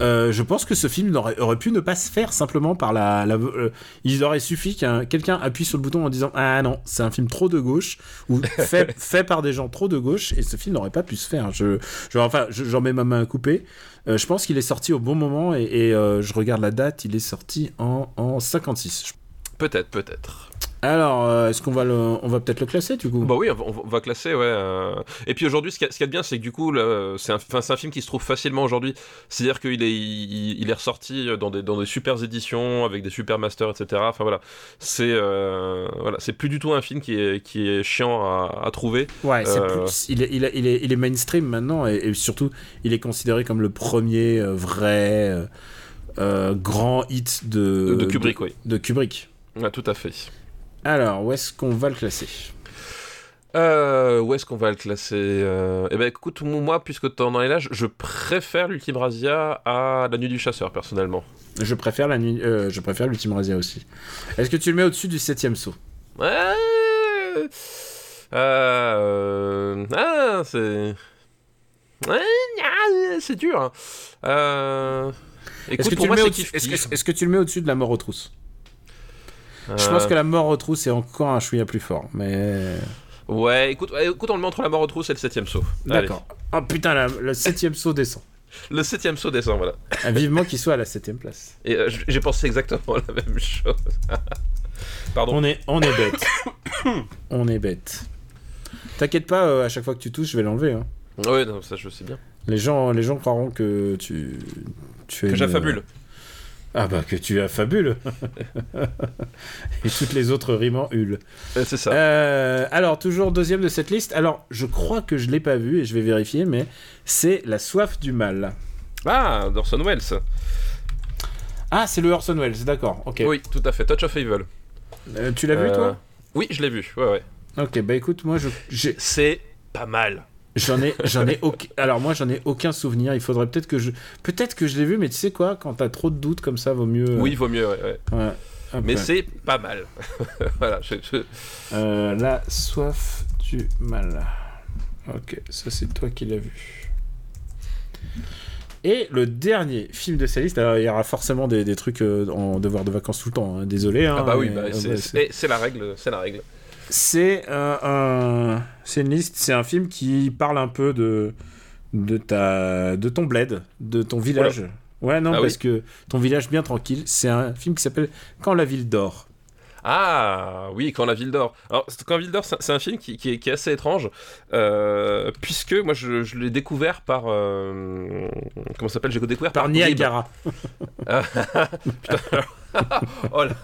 Speaker 1: Euh, je pense que ce film aurait pu ne pas se faire simplement par la. la- euh, il aurait suffi qu'un quelqu'un appuie sur le bouton en disant Ah non, c'est un film trop de gauche, ou fait, fait par des gens trop de gauche, et ce film n'aurait pas pu se faire. Je, je- enfin, je- j'en mets ma main à couper. Euh, je pense qu'il est sorti au bon moment, et, et, euh, je regarde la date, il est sorti en, en 56.
Speaker 2: Peut-être, peut-être.
Speaker 1: Alors, euh, est-ce qu'on va, le, on va peut-être le classer du coup?
Speaker 2: Bah oui, on va, classer, ouais. euh. Et puis aujourd'hui, ce qu'il y, a- y de bien, c'est que du coup, c'est un, film qui se trouve facilement aujourd'hui. C'est-à-dire qu'il est, il, il est ressorti dans des, dans des super éditions, avec des super masters, etc. Enfin voilà, c'est euh, voilà, c'est plus du tout un film qui est, qui est chiant à, à trouver.
Speaker 1: Ouais,
Speaker 2: Euh,
Speaker 1: plus, il, est, il, est, il, est, il est mainstream maintenant et, et surtout il est considéré comme le premier vrai euh, grand hit de,
Speaker 2: De Kubrick, oui.
Speaker 1: de Kubrick.
Speaker 2: Ouais, tout à fait.
Speaker 1: Alors, où est-ce qu'on va le classer?
Speaker 2: Euh, où est-ce qu'on va le classer euh... Eh ben écoute, moi, puisque t'en es là, je, préfère l'Ultime Razia à La Nuit du Chasseur, personnellement.
Speaker 1: Je préfère la nuit, euh, je préfère l'Ultime Razia aussi. Est-ce que tu le mets au-dessus du septième saut?
Speaker 2: Ouais. Euh... Ah, c'est. Ouais, ah, c'est dur. hein. Écoute,
Speaker 1: Est-ce que,
Speaker 2: pour
Speaker 1: tu le mets
Speaker 2: c'est
Speaker 1: que- est-ce que tu le mets au-dessus de la mort aux trousses? Je
Speaker 2: Euh,
Speaker 1: pense que la mort aux trousses est encore un chouïa plus fort, mais
Speaker 2: Ouais, écoute, écoute, on le met entre la mort aux trousses et le septième saut.
Speaker 1: D'accord. Oh putain, la- le septième saut descend.
Speaker 2: Le septième saut descend, voilà.
Speaker 1: Ah, vivement qu'il soit à la septième place.
Speaker 2: Et euh, j'ai pensé exactement la même chose. Pardon.
Speaker 1: On est, on est bête. on est bête. T'inquiète pas, euh, à chaque fois que tu touches, je vais l'enlever. hein.
Speaker 2: Ouais, non, ça je sais bien.
Speaker 1: Les gens, les gens croiront que tu, tu
Speaker 2: Que
Speaker 1: une-
Speaker 2: j'affabule.
Speaker 1: Ah bah que tu affabules. Et toutes les autres rimes en hul.
Speaker 2: Euh, C'est ça.
Speaker 1: Euh, alors, toujours deuxième de cette liste. Alors, je crois que je l'ai pas vu et je vais vérifier, mais c'est La soif du mal.
Speaker 2: Ah, d'Orson Welles.
Speaker 1: Ah, c'est le Orson Welles, d'accord. Ok.
Speaker 2: Oui, tout à fait. Touch of Evil.
Speaker 1: Euh, tu l'as vu toi?
Speaker 2: Oui, je l'ai vu. Ouais, ouais.
Speaker 1: Ok, bah écoute, moi je,
Speaker 2: C'est pas mal.
Speaker 1: J'en ai, j'en ai aucun. Alors moi, j'en ai aucun souvenir. Il faudrait peut-être que je, peut-être que je l'ai vu, mais tu sais quoi, quand t'as trop de doutes comme ça, vaut mieux. euh,
Speaker 2: Oui, vaut mieux, ouais. ouais.
Speaker 1: ouais. Hop,
Speaker 2: Mais c'est pas mal. voilà. je- je-
Speaker 1: Euh, la soif du mal. Ok, ça c'est toi qui l'as vu. Et le dernier film de sa liste, alors il y aura forcément des, des trucs euh, en devoir de vacances tout le temps, hein, désolé. hein,
Speaker 2: Ah bah oui, bah, c'est- c'est c'est la règle. C'est la règle.
Speaker 1: C'est un, c'est une liste, c'est un film qui parle un peu de de ta, de ton bled, de ton village. Ouais non
Speaker 2: Ah
Speaker 1: parce
Speaker 2: oui.
Speaker 1: que ton village bien tranquille. C'est un film qui s'appelle Quand la ville dort.
Speaker 2: Ah oui, Quand la ville dort. Alors, Quand la ville dort, c'est un film qui, qui est, qui est assez étrange, euh, puisque moi je, je l'ai découvert par. euh, comment s'appelle J'ai découvert par.
Speaker 1: Niagara.
Speaker 2: Oh là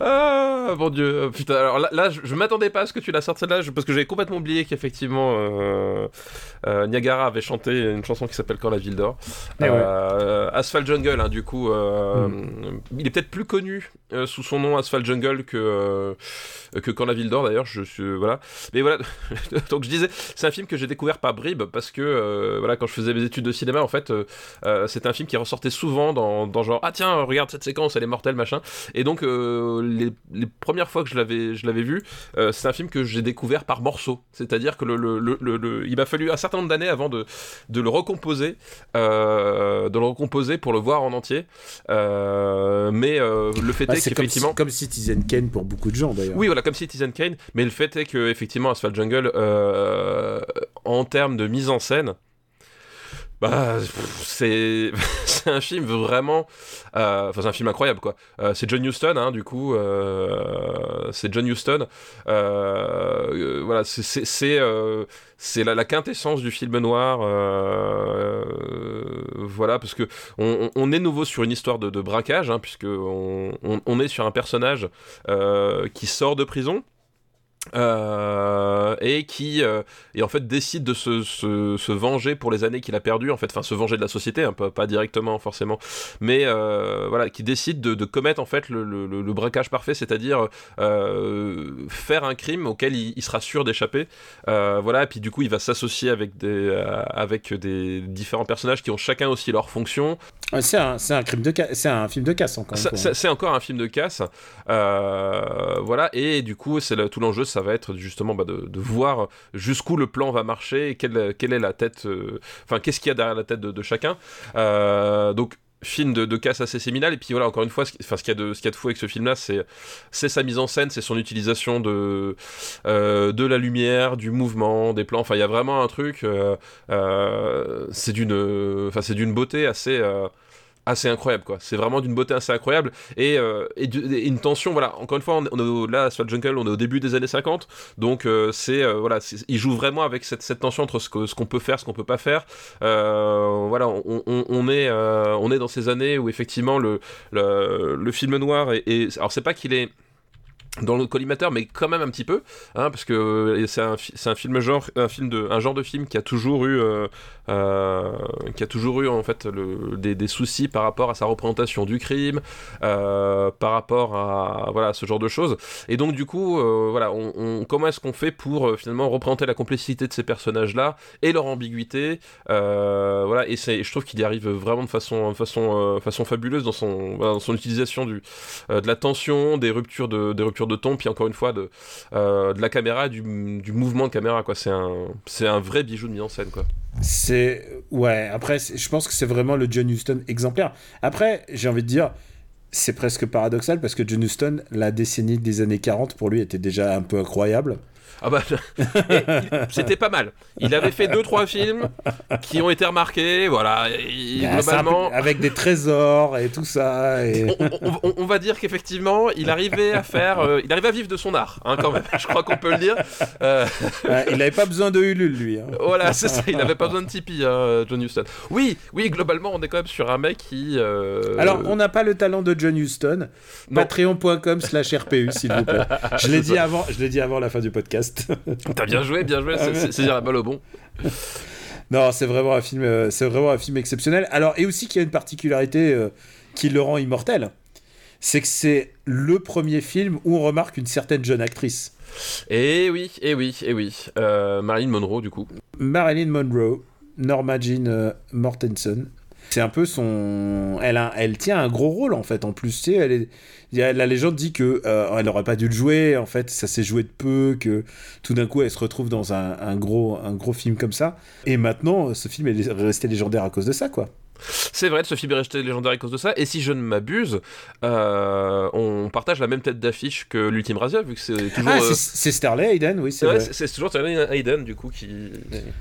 Speaker 2: Ah mon dieu, putain, alors là, là, je, je m'attendais pas à ce que tu la sortes celle-là, je- parce que j'avais complètement oublié qu'effectivement euh, euh, Niagara avait chanté une chanson qui s'appelle Quand la ville dort.
Speaker 1: Eh ouais.
Speaker 2: Euh, Asphalt Jungle, hein, du coup, euh,
Speaker 1: Hmm.
Speaker 2: il est peut-être plus connu sous son nom Asphalt Jungle que, que Quand la ville dort d'ailleurs, je suis. Voilà. Mais voilà, donc je disais, c'est un film que j'ai découvert par bribes parce que voilà, quand je faisais mes études de cinéma, en fait, c'est un film qui ressortait souvent dans, dans genre Ah tiens, regarde cette séquence, elle est mortelle, machin. Et donc, euh, les, les premières fois que je l'avais, je l'avais vu, euh, c'est un film que j'ai découvert par morceaux. C'est-à-dire que le, le, le, le- le- il m'a fallu un certain nombre d'années avant de, de le recomposer, euh, de le recomposer pour le voir en entier. Mais le fait
Speaker 1: Ah,
Speaker 2: est
Speaker 1: comme,
Speaker 2: qu'effectivement.
Speaker 1: comme Citizen Kane pour beaucoup de gens d'ailleurs.
Speaker 2: Oui, voilà, comme Citizen Kane. Mais le fait est que, effectivement, Asphalt Jungle, en termes de mise en scène, bah, c'est un film vraiment. euh, Enfin, c'est un film incroyable, quoi. Euh, c'est John Huston, hein, du coup. euh, c'est John Huston. Voilà, c'est- la, la quintessence du film noir. voilà, parce que on, est nouveau sur une histoire de, braquage, hein, puisque on, on- est sur un personnage qui sort de prison. Euh, et qui euh, et en fait décide de se, se, se venger pour les années qu'il a perdues en fait enfin se venger de la société un peu pas directement forcément mais euh, voilà qui décide de, de commettre en fait le, le, braquage parfait c'est-à-dire faire un crime auquel il, il sera sûr d'échapper voilà et puis du coup il va s'associer avec des avec des différents personnages qui ont chacun aussi leur fonction
Speaker 1: C'est un, c'est un crime de c'est un film de casse encore. hein.
Speaker 2: c'est encore un film de casse, voilà. Et du coup, c'est tout l'enjeu, ça va être justement bah, de, voir jusqu'où le plan va marcher et quelle, quelle est la tête, euh, enfin qu'est-ce qu'il y a derrière la tête de, chacun. Euh, donc film de, casse assez séminal et puis voilà encore une fois ce, ce qu'il y a de y a de fou avec ce film là c'est sa mise en scène c'est son utilisation de euh, de la lumière du mouvement des plans enfin il y a vraiment un truc c'est d'une c'est d'une beauté assez assez incroyable quoi. C'est vraiment d'une beauté assez incroyable. Et, euh, et, et une tension voilà. Encore une fois on est, au- là sur Jungle on est au début des années 50 donc euh, c'est euh, voilà il joue vraiment avec cette, cette tension entre ce que- ce qu'on peut faire ce qu'on peut pas faire. Euh, voilà on, on- on est euh, on est dans ces années où effectivement le le, le film noir est, est- alors c'est pas qu'il est dans le collimateur mais quand même un petit peu hein, parce que euh, c'est un, un film genre un film de un genre de film qui a toujours eu euh, euh, qui a toujours eu en fait des, des soucis par rapport à sa représentation du crime par rapport à voilà ce genre de choses. Et donc du coup voilà on, comment est-ce qu'on fait pour finalement représenter la complexité de ces personnages là et leur ambiguïté voilà et c'est je trouve qu'il y arrive vraiment de façon façon façon fabuleuse dans son dans son utilisation du de la tension des ruptures de des ruptures de ton puis encore une fois de euh, de la caméra du, du mouvement de caméra quoi c'est un un vrai bijou de mise en scène quoi
Speaker 1: C'est ouais. Après, je pense que c'est vraiment le John Huston exemplaire. Après, j'ai envie de dire, c'est presque paradoxal parce que John Huston, la décennie des années 40 pour lui était déjà un peu incroyable.
Speaker 2: Ah bah, c'était pas mal. Il avait fait deux trois films qui ont été remarqués, voilà. et globalement,
Speaker 1: avec des trésors et tout ça. Et...
Speaker 2: on, on- on- on va dire qu'effectivement, il arrivait à faire, euh, il arrivait à vivre de son art, hein, quand même. Je crois qu'on peut le dire. Euh,
Speaker 1: il n'avait pas besoin de Ulule, lui. hein.
Speaker 2: voilà, c'est ça. Il avait pas besoin de Tipeee, hein, John Huston. Oui, oui, globalement, on est quand même sur un mec qui. euh,
Speaker 1: Alors, on n'a pas le talent de John Huston.
Speaker 2: Non.
Speaker 1: Patreon.com slash RPU, s'il vous plaît. Je l'ai dit avant, je l'ai dit avant la fin du podcast.
Speaker 2: T'as bien joué, bien joué. C'est c'est- dire la balle au bon.
Speaker 1: non, c'est vraiment un film, euh, c'est vraiment un film exceptionnel. Alors, et aussi qu'il y a une particularité euh, qui le rend immortel, c'est que c'est le premier film où on remarque une certaine jeune actrice,
Speaker 2: Et oui, et oui, et oui. Euh, Marilyn Monroe, du coup.
Speaker 1: Marilyn Monroe, Norma Jean Mortensen. C'est un peu son, elle, a- elle tient un gros rôle en fait. En plus, tu sais, elle est... y a- la légende dit que euh, elle aurait pas dû le jouer. En fait, ça s'est joué de peu, que tout d'un coup, elle se retrouve dans un gros, un gros film comme ça. Et maintenant, ce film est resté légendaire à cause de ça, quoi.
Speaker 2: C'est vrai, ce film est resté légendaire à cause de ça. Et si je ne m'abuse, euh, on partage la même tête d'affiche que l'ultime Razia, vu que c'est toujours.
Speaker 1: Ah,
Speaker 2: euh,
Speaker 1: c'est- Starley Hayden, oui, c'est
Speaker 2: ouais, c'est toujours Sterling Hayden, du coup, qui.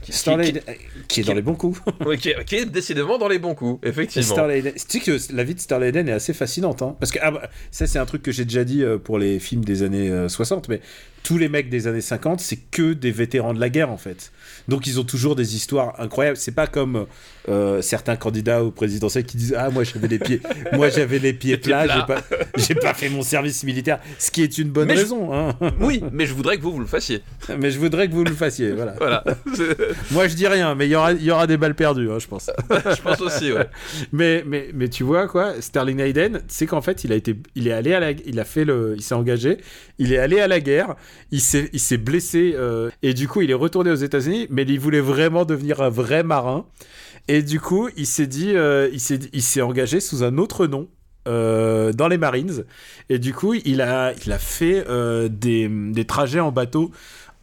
Speaker 2: qui,
Speaker 1: Starley
Speaker 2: qui-
Speaker 1: Hayden, qui est dans
Speaker 2: qui-
Speaker 1: les bons coups.
Speaker 2: oui, qui est, qui est décidément dans les bons coups, effectivement.
Speaker 1: Starley Hayden- Tu sais que la vie de Starley Hayden est assez fascinante. Hein Parce que ah bah, ça, c'est un truc que j'ai déjà dit euh, pour les films des années euh, 60, mais tous les mecs des années 50, c'est que des vétérans de la guerre, en fait. Donc, ils ont toujours des histoires incroyables. C'est pas comme euh, certains candidats au présidentiel qui disent Ah, moi, j'avais les pieds, moi, j'avais les pieds plats, j'ai pas, j'ai pas fait mon service militaire. Ce qui est une bonne
Speaker 2: Mais je-
Speaker 1: raison. Hein
Speaker 2: Oui, mais je voudrais que vous, vous le fassiez.
Speaker 1: mais je voudrais que vous le fassiez. Voilà.
Speaker 2: Voilà.
Speaker 1: Moi, je dis rien, mais il y aura, y aura des balles perdues, hein, je pense.
Speaker 2: je pense aussi, ouais.
Speaker 1: Mais, mais, mais tu vois quoi, Sterling Hayden, c'est qu'en fait, il a été, il est allé à la, il a fait le, il s'est engagé, il est allé à la guerre, il s'est, blessé euh, et du coup, il est retourné aux États-Unis, mais il voulait vraiment devenir un vrai marin et du coup, il s'est dit, euh, il s'est, engagé sous un autre nom. euh, dans les Marines et du coup il a fait des trajets en bateau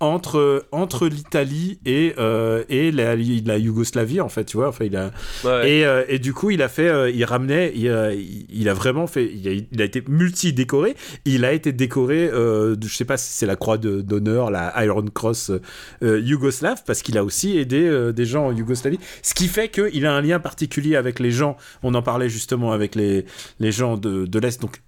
Speaker 1: entre entre l'Italie et euh, et la, la Yougoslavie en fait tu vois enfin il a
Speaker 2: Ouais.
Speaker 1: et, euh, et du coup, il a fait, euh, il ramenait, il, euh, il- a vraiment fait, il a, il a été multi-décoré. Il a été décoré, de, je sais pas si c'est la croix de- d'honneur, la Iron Cross yougoslave, parce qu'il a aussi aidé des gens en Yougoslavie. Ce qui fait qu'il a un lien particulier avec les gens. On en parlait justement avec les, les gens de, de l'Est, donc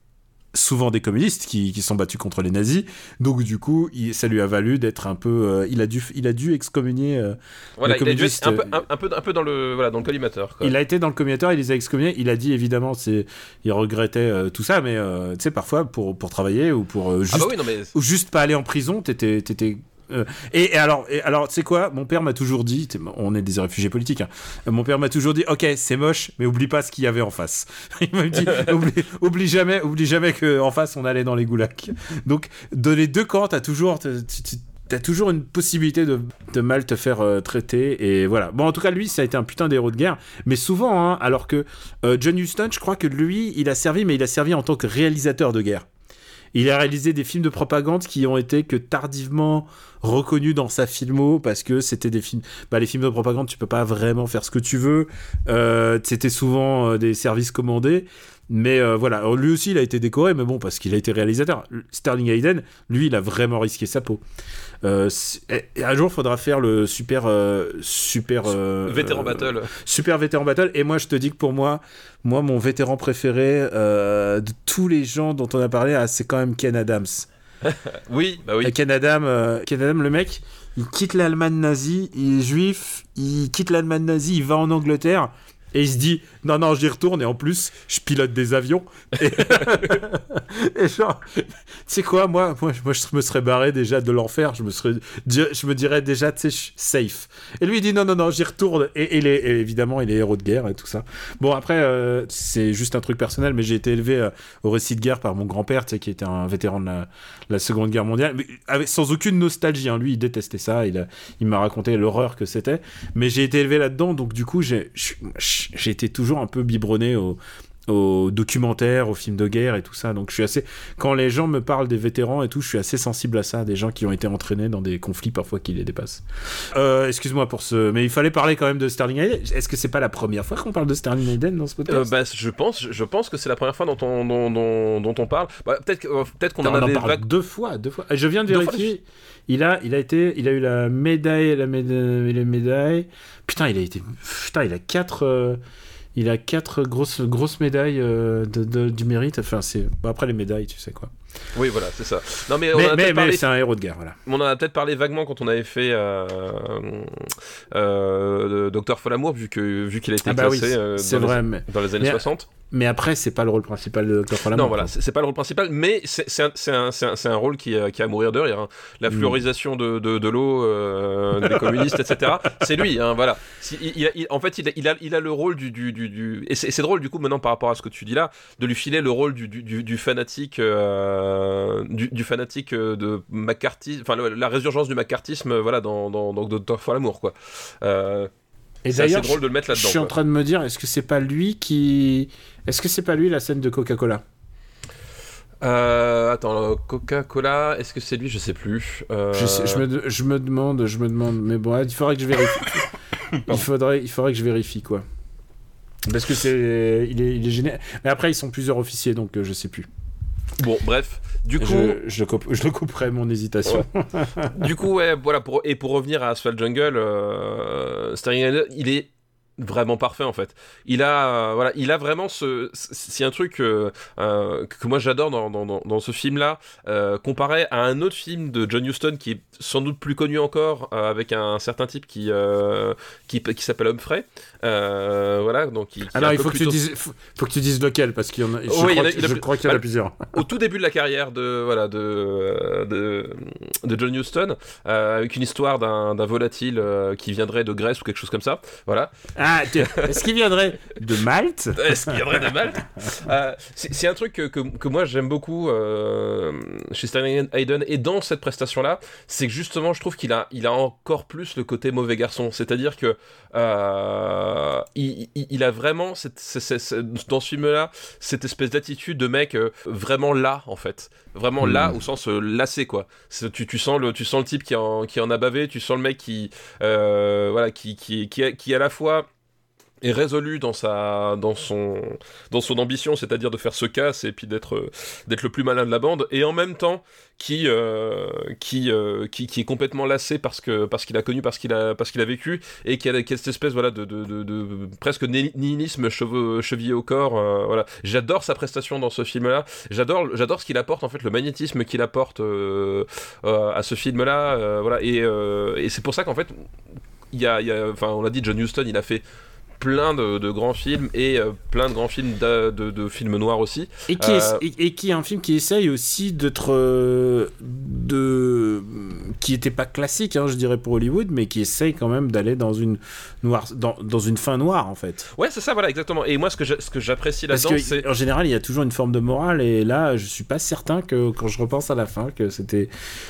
Speaker 1: souvent des communistes qui, qui sont battus contre les nazis. Donc du coup, il- ça lui a valu d'être un peu, euh, il a dû, il a dû excommunier. euh,
Speaker 2: Voilà,
Speaker 1: le
Speaker 2: il a dû être
Speaker 1: communiste,
Speaker 2: un peu, un, un peu, un peu dans le, voilà, dans le collimateur. Quoi.
Speaker 1: il a été dans le communautaire, il les a excommuniés. Il a dit évidemment, c'est, il regrettait euh, tout ça, mais euh, tu sais, parfois pour, pour travailler ou pour euh, juste,
Speaker 2: Ah bah oui, non mais
Speaker 1: ou juste pas aller en prison, t'étais, t'étais. Euh, et, et alors, et alors, tu sais quoi? Mon père m'a toujours dit, on est des réfugiés politiques. hein, euh, mon père m'a toujours dit, ok, c'est moche, mais oublie pas ce qu'il y avait en face. Il m'a dit, oublie, oublie jamais, oublie jamais que en face on allait dans les goulags. Donc, de les deux camps, t'as toujours, t'as- toujours une possibilité de, de mal te faire euh, traiter et voilà. Bon, en tout cas, lui, ça a été un putain d'héros de guerre, mais souvent, hein, alors que euh, John Huston, je crois que lui, il a servi, mais il a servi en tant que réalisateur de guerre. Il a réalisé des films de propagande qui ont été que tardivement reconnus dans sa filmo parce que c'était des films. Bah, les films de propagande, tu peux pas vraiment faire ce que tu veux. Euh, c'était souvent euh, des services commandés. Mais euh, voilà, Alors, lui aussi il a été décoré, mais bon, parce qu'il a été réalisateur. Sterling Hayden, lui, il a vraiment risqué sa peau. Euh, et un jour, il faudra faire le super, euh, super
Speaker 2: vétéran battle.
Speaker 1: super vétéran battle. Et moi, je te dis que pour moi, moi, mon vétéran préféré de tous les gens dont on a parlé, ah, c'est quand même Ken Adams.
Speaker 2: Oui, bah oui.
Speaker 1: Ken Adam, Ken Adam, le mec, il quitte l'Allemagne nazie, il est juif, il quitte l'Allemagne nazie, il va en Angleterre. Et il se dit, non, non, j'y retourne, et en plus, je pilote des avions. Et, genre, tu sais quoi, moi, moi, moi, je me serais barré déjà de l'enfer, je me, serais, je me dirais déjà, tu sais, safe. Et lui, il dit, non, non, non, j'y retourne. Et, et et évidemment, il est héros de guerre et tout ça. Bon, après, euh, c'est juste un truc personnel, mais j'ai été élevé euh, au récit de guerre par mon grand-père, qui était un vétéran de la, Seconde Guerre mondiale, sans aucune nostalgie. hein. Lui, il détestait ça. Il, a- il m'a raconté l'horreur que c'était. Mais j'ai été élevé là-dedans, donc du coup, j'ai été toujours un peu biberonné au, aux documentaires, aux films de guerre et tout ça. Donc je suis assez. Quand les gens me parlent des vétérans et tout, je suis assez sensible à ça, des gens qui ont été entraînés dans des conflits parfois qui les dépassent. Euh, Excuse-moi pour ce. Mais il fallait parler quand même de Sterling Hayden. Est-ce que c'est pas la première fois qu'on parle de Sterling Hayden dans ce
Speaker 2: Euh,
Speaker 1: podcast?
Speaker 2: bah, je pense, je pense que c'est la première fois dont on, dont, dont- dont on parle. Bah, peut-être, euh, peut-être qu'on
Speaker 1: on
Speaker 2: en
Speaker 1: en
Speaker 2: avait
Speaker 1: parle
Speaker 2: vague-
Speaker 1: deux fois, deux fois. Je viens de vérifier. Il a, il a été, il a eu la médaille, la médaille, les médailles. Putain, il a été, putain, il a quatre, il a quatre grosses, grosses médailles euh, de, de- du mérite. Enfin, c'est après les médailles, tu sais quoi.
Speaker 2: Oui, voilà, c'est ça. Non, mais parlé.
Speaker 1: c'est un héros de guerre, voilà.
Speaker 2: On en a peut-être parlé vaguement quand on avait fait euh, euh, Docteur Folamour, vu que vu qu'il a été
Speaker 1: Ah bah
Speaker 2: classé euh, dans,
Speaker 1: vrai.
Speaker 2: les,
Speaker 1: Mais,
Speaker 2: dans les années
Speaker 1: mais-
Speaker 2: 60.
Speaker 1: Mais après, c'est pas le rôle principal de Dr. Folamour.
Speaker 2: Non, voilà, c'est pas le rôle principal, mais c'est un, rôle qui, euh, qui a à mourir de rire. hein. La
Speaker 1: Mm.
Speaker 2: fluorisation de, de, de l'eau, euh, des communistes, etc. C'est lui, hein, voilà. Si- il- il a- il- en fait, il a, il, le rôle du. du, du, du- Et c'est drôle, du coup, maintenant, par rapport à ce que tu dis là, de lui filer le rôle du, fanatique, euh, du, fanatique euh, de McCarthy, enfin, la résurgence du McCarthyisme, voilà, dans, dans, dans Docteur Folamour, quoi. Euh,
Speaker 1: Et d'ailleurs,
Speaker 2: drôle de le mettre
Speaker 1: je suis
Speaker 2: là-dedans.
Speaker 1: en train de me dire, est-ce que c'est pas lui qui, est-ce que c'est pas lui la scène de Coca-Cola?
Speaker 2: Euh, attends, Coca-Cola, est-ce que c'est lui? Je sais plus. Euh,
Speaker 1: je, sais- je, me, je me demande, je me demande, mais bon, il faudrait que je vérifie. il faudrait, il faudrait que je vérifie quoi. Parce que c'est, il est, il est génial. Mais après, ils sont plusieurs officiers, donc euh, je sais plus.
Speaker 2: Bon, bref. Du coup,
Speaker 1: Je, je, coupe- je le couperai mon hésitation.
Speaker 2: du coup, ouais, voilà. Pour, et pour revenir à Asphalt Jungle, euh, Sterling il est vraiment parfait en fait. Il a, euh, voilà, il a vraiment ce, c'est un truc euh, euh, que moi j'adore dans, dans, dans, ce film-là, euh, comparé à un autre film de John Huston qui est sans doute plus connu encore, avec un certain type qui qui, qui s'appelle Humphrey. Voilà, donc qui, qui est
Speaker 1: Alors, il faut que, tu dises, faut, faut que tu dises lequel, parce qu'il y en a. Je
Speaker 2: Oui,
Speaker 1: crois, qu'il y en a plusieurs.
Speaker 2: au tout début de la carrière de voilà de de, de John Huston avec une histoire d'un volatile qui viendrait de Grèce ou quelque chose comme ça voilà
Speaker 1: Ah, tu- est-ce qu'il viendrait de Malte
Speaker 2: est-ce qu'il viendrait de Malte Euh, c'est un truc que, que, que moi j'aime beaucoup euh, chez Sterling Hayden et dans cette prestation là c'est que justement je trouve qu'il a il a encore plus le côté mauvais garçon. C'est-à-dire que euh, il, il- il a vraiment cette, cette- cette- dans ce film là cette espèce d'attitude de mec euh, vraiment là en fait. Vraiment là
Speaker 1: Mm.
Speaker 2: au sens lassé quoi. Tu, tu sens le tu sens le type qui en, qui en a bavé tu sens le mec qui voilà qui qui qui, qui à la fois résolu dans sa dans son dans son ambition c'est-à-dire de faire ce casse et puis d'être euh, d'être le plus malin de la bande et en même temps qui euh, qui, euh, qui qui est complètement lassé parce que parce qu'il a connu parce qu'il a parce qu'il a vécu et qui a, cette espèce voilà de, de, de, presque ni- nihilisme cheveux, chevillé au corps voilà. J'adore sa prestation dans ce film là j'adore j'adore ce qu'il apporte en fait le magnétisme qu'il apporte à ce film là voilà. Et, et c'est pour ça qu'en fait il y a, y enfin on l'a dit John Huston il a fait plein de, de grands films et euh, plein de grands films de, de films noirs aussi
Speaker 1: Et qui,
Speaker 2: Euh,
Speaker 1: est, et, et qui est un film qui essaye aussi d'être. euh, de. qui était pas classique, hein, je dirais, pour Hollywood, mais qui essaye quand même d'aller dans une, noire, dans, dans une fin noire, en fait.
Speaker 2: ouais c'est ça voilà exactement et moi ce que j'a- ce que j'apprécie là-dedans c'est
Speaker 1: en général, il y a toujours une forme de morale, et là, je suis pas certain que quand je repense à la fin, que c'était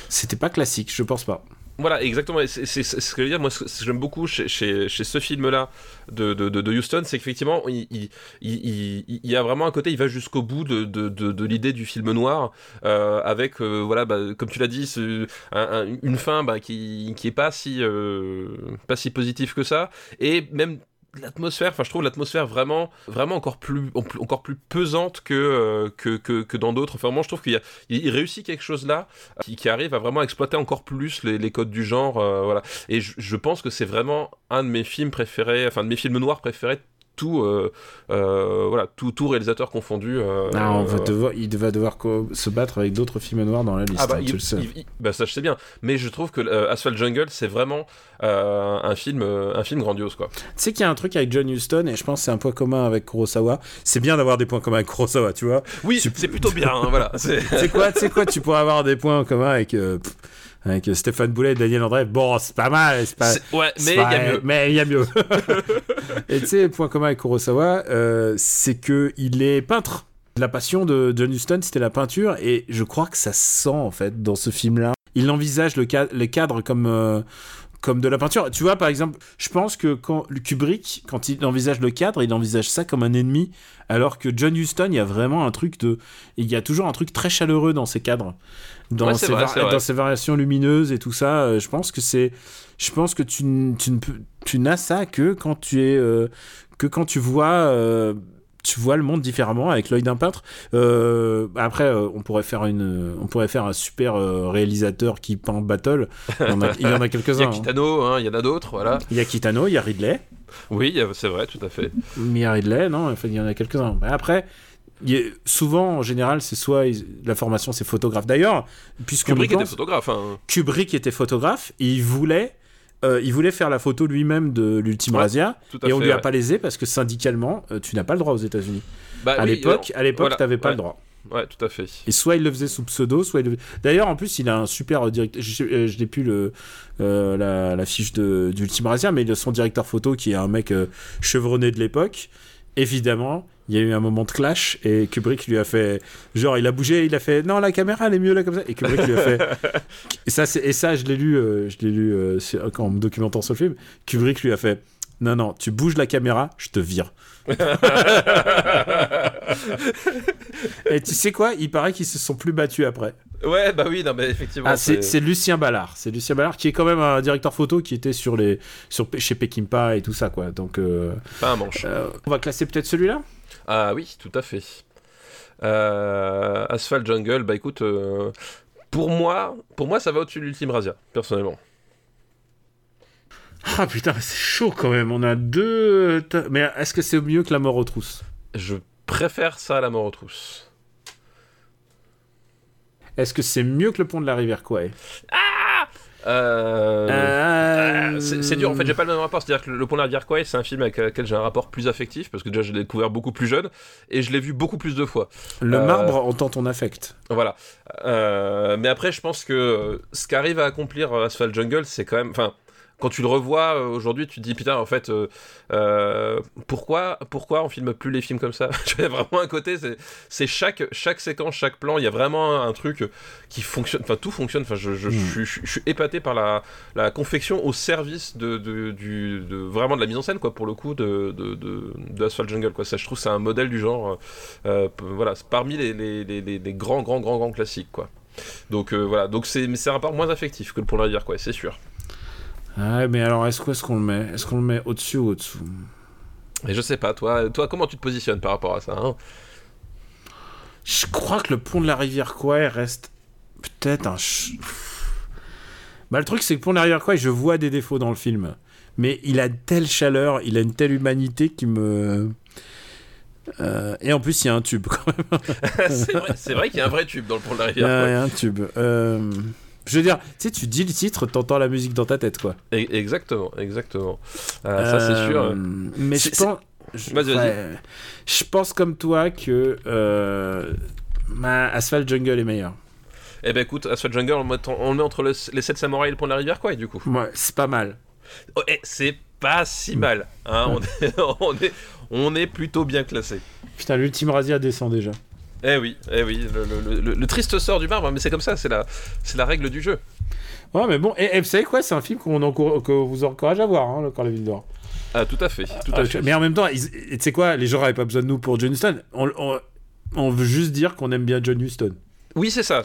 Speaker 1: c'était pas classique. Je pense pas.
Speaker 2: Voilà, exactement. C'est ce que je veux dire. Moi, ce que j'aime beaucoup chez, ce film-là de, de, de, Houston, c'est qu'effectivement, il, il, il, y a vraiment un côté, il va jusqu'au bout de, de, l'idée du film noir, euh, avec, euh, voilà, bah, comme tu l'as dit, une fin bah, qui, qui pas si, euh, pas si positive que ça, et même l'atmosphère enfin je trouve l'atmosphère vraiment vraiment encore plus encore plus pesante que euh, que, que, que dans d'autres. Enfin moi je trouve qu'il réussit quelque chose là qui, qui arrive à vraiment exploiter encore plus les, les codes du genre euh, voilà. Et je, je pense que c'est vraiment un de mes films préférés enfin de mes films noirs préférés tout euh, euh, voilà tout, tout réalisateur confondu euh,
Speaker 1: Ah, on va devoir, il va devoir se battre avec d'autres films noirs dans la liste.
Speaker 2: ah bah,
Speaker 1: hein,
Speaker 2: il-
Speaker 1: tu le sais.
Speaker 2: il- il- bah, ça je sais bien mais je trouve que Asphalt Jungle c'est vraiment un film un film grandiose quoi
Speaker 1: Tu sais qu'il y a un truc avec John Huston, et je pense que c'est un point commun avec Kurosawa. C'est bien d'avoir des points communs avec Kurosawa, tu vois.
Speaker 2: oui
Speaker 1: Tu-
Speaker 2: c'est plutôt bien hein, voilà c'est
Speaker 1: quoi, quoi, tu pourrais avoir des points en commun avec, pff, avec Stéphane Boulet et Daniel André. Bon, c'est pas mal, c'est pas.
Speaker 2: ouais mais il y a mieux
Speaker 1: Mais il y a mieux. et tu sais, le point commun avec Kurosawa, euh, c'est que il est peintre. La passion de John Huston, c'était la peinture, et je crois que ça se sent en fait dans ce film-là. Il envisage le, ca- les cadres comme euh, comme de la peinture. Tu vois, par exemple, je pense que quand Kubrick, quand il envisage le cadre, il envisage ça comme un ennemi, alors que John Huston, il y a vraiment un truc de, il y a toujours un truc très chaleureux dans ses cadres, dans,
Speaker 2: Ouais,
Speaker 1: ses,
Speaker 2: vrai,
Speaker 1: dans variations lumineuses et tout ça. euh, Je pense que c'est, je pense que tu, n'as ça que quand tu es, euh, que quand tu vois. euh, tu vois le monde différemment avec l'œil d'un peintre. Euh, après, euh, on pourrait faire une, on pourrait faire un super euh, réalisateur qui peint Battle. Il y en a, il y en a
Speaker 2: Il y
Speaker 1: quelques-uns.
Speaker 2: a. Kitano, hein, il y en a d'autres, voilà.
Speaker 1: Il y a Kitano, il y a Ridley.
Speaker 2: Oui, c'est vrai, tout à fait.
Speaker 1: Mais il y a Ridley, non, enfin, il y en a quelques-uns. Après, il souvent, en général, c'est soit ils- la formation, c'est photographe. D'ailleurs, puisque
Speaker 2: Kubrick était photographe. Hein.
Speaker 1: Kubrick était photographe, et il voulait, euh, il voulait faire la photo lui-même de l'ultime
Speaker 2: Ouais,
Speaker 1: Razia, et on
Speaker 2: fait,
Speaker 1: lui a
Speaker 2: ouais.
Speaker 1: pas lésé parce que syndicalement, euh, tu n'as pas le droit aux États-Unis.
Speaker 2: Bah
Speaker 1: à
Speaker 2: oui,
Speaker 1: l'époque,
Speaker 2: euh,
Speaker 1: à l'époque,
Speaker 2: voilà,
Speaker 1: t'avais pas
Speaker 2: ouais,
Speaker 1: le droit.
Speaker 2: Ouais, tout à fait.
Speaker 1: Et soit il le faisait sous pseudo, soit il le... D'ailleurs, en plus, il a un super directeur. Je, euh, je n'ai plus le, euh, la, la fiche de- d'Ultima Razia, mais son directeur photo qui est un mec euh, chevronné de l'époque. Évidemment, il y a eu un moment de clash et Kubrick lui a fait. Genre, il a bougé, il a fait Non, la caméra, elle est mieux là comme ça. Et Kubrick lui a fait. Et ça, c'est- et ça je l'ai lu, euh, je l'ai lu euh, en me documentant sur le film. Kubrick lui a fait Non, non, tu bouges la caméra, je te vire. et tu sais quoi? Il paraît qu'ils se sont plus battus après.
Speaker 2: Ouais, bah oui, non, mais effectivement.
Speaker 1: Ah, c'est Lucien Ballard. C'est Lucien Ballard qui est quand même un directeur photo qui était sur les, sur, chez Peckinpah et tout ça, quoi. Donc, euh,
Speaker 2: pas un manche.
Speaker 1: euh, on va classer peut-être celui-là?
Speaker 2: Ah oui, tout à fait. Euh, Asphalt Jungle, bah écoute, euh, pour moi, pour moi, ça va au-dessus de l'Ultime Razia, personnellement.
Speaker 1: Ah putain, c'est chaud quand même. On a deux. Mais est-ce que c'est mieux que la mort aux trousses?
Speaker 2: Je préfère ça à la mort aux trousses.
Speaker 1: Est-ce que c'est mieux que le pont de la rivière Kwai?
Speaker 2: Euh,
Speaker 1: Euh,
Speaker 2: euh, c'est dur, en fait, j'ai pas le même rapport. C'est-à-dire que Le Pont de la Rivière Kwai, c'est un film avec lequel j'ai un rapport plus affectif, parce que déjà, je l'ai découvert beaucoup plus jeune, et je l'ai vu beaucoup plus de fois.
Speaker 1: Le
Speaker 2: euh,
Speaker 1: marbre entend ton affect.
Speaker 2: Voilà. Euh, mais après, je pense que ce qu'arrive à accomplir euh, Asphalt Jungle, c'est quand même. Enfin, quand tu le revois euh, aujourd'hui, tu te dis putain, en fait, euh, euh, pourquoi, pourquoi on filme plus les films comme ça? Tu vois, vraiment un côté, c'est- chaque, chaque séquence, chaque plan, il y a vraiment un truc qui fonctionne. Enfin, tout fonctionne. Enfin, je, je, je, je- je suis épaté par la, la confection au service de, de, du, de vraiment de la mise en scène, quoi, pour le coup, de, de, de, Asphalt Jungle, quoi. Ça, je trouve, c'est un modèle du genre. euh, voilà, parmi les, les, les, les- grands, grands, grands, grands classiques, quoi. Donc voilà, donc c'est un rapport moins affectif que le pour la rivière, quoi, c'est sûr.
Speaker 1: Ah, mais alors, est-ce est qu'on le met Est-ce qu'on le met au-dessus ou au-dessous?
Speaker 2: Et je sais pas, toi, toi, comment tu te positionnes par rapport à ça hein?
Speaker 1: Je crois que le pont de la rivière Kwai reste peut-être un. ch- Bah, le truc, c'est que le pont de la rivière Kwai, je vois des défauts dans le film. Mais il a telle chaleur, il a une telle humanité qui me. Euh, et en plus, il y a un tube quand même.
Speaker 2: C'est vrai, qu'il y a un vrai tube dans le pour la
Speaker 1: Il y
Speaker 2: rivière.
Speaker 1: il y a un tube. Euh, Je veux dire, tu sais, tu dis le titre, t'entends la musique dans ta tête, quoi.
Speaker 2: E- Exactement, exactement. Euh, ça c'est sûr.
Speaker 1: Euh, Mais je pense. je-
Speaker 2: Vas-y, vas-y.
Speaker 1: ouais, je pense comme toi que euh, ma Asphalt Jungle est meilleur.
Speaker 2: Eh ben écoute, Asphalt Jungle, on, le met on le met entre le- les 7 samouraïs et le pont de la rivière, quoi, et du coup.
Speaker 1: Ouais, c'est pas mal.
Speaker 2: Oh, eh, c'est pas si mal. Hein, on, est, on, est, on est plutôt bien classé.
Speaker 1: Putain, l'ultime Razia descend déjà.
Speaker 2: Eh oui, eh oui, le, le- le- le triste sort du marbre, mais c'est comme ça, c'est la, c'est la règle du jeu.
Speaker 1: Ouais, mais bon, et, et vous savez quoi C'est un film qu'on encour- que vous encourage à voir, hein, le Corps la Ville d'Or.
Speaker 2: Ah, tout à fait, tout à
Speaker 1: Ah,
Speaker 2: fait.
Speaker 1: mais en même temps, tu sais quoi Les gens n'avaient pas besoin de nous pour John Huston. On, on- on veut juste dire qu'on aime bien John Huston.
Speaker 2: Oui, c'est ça.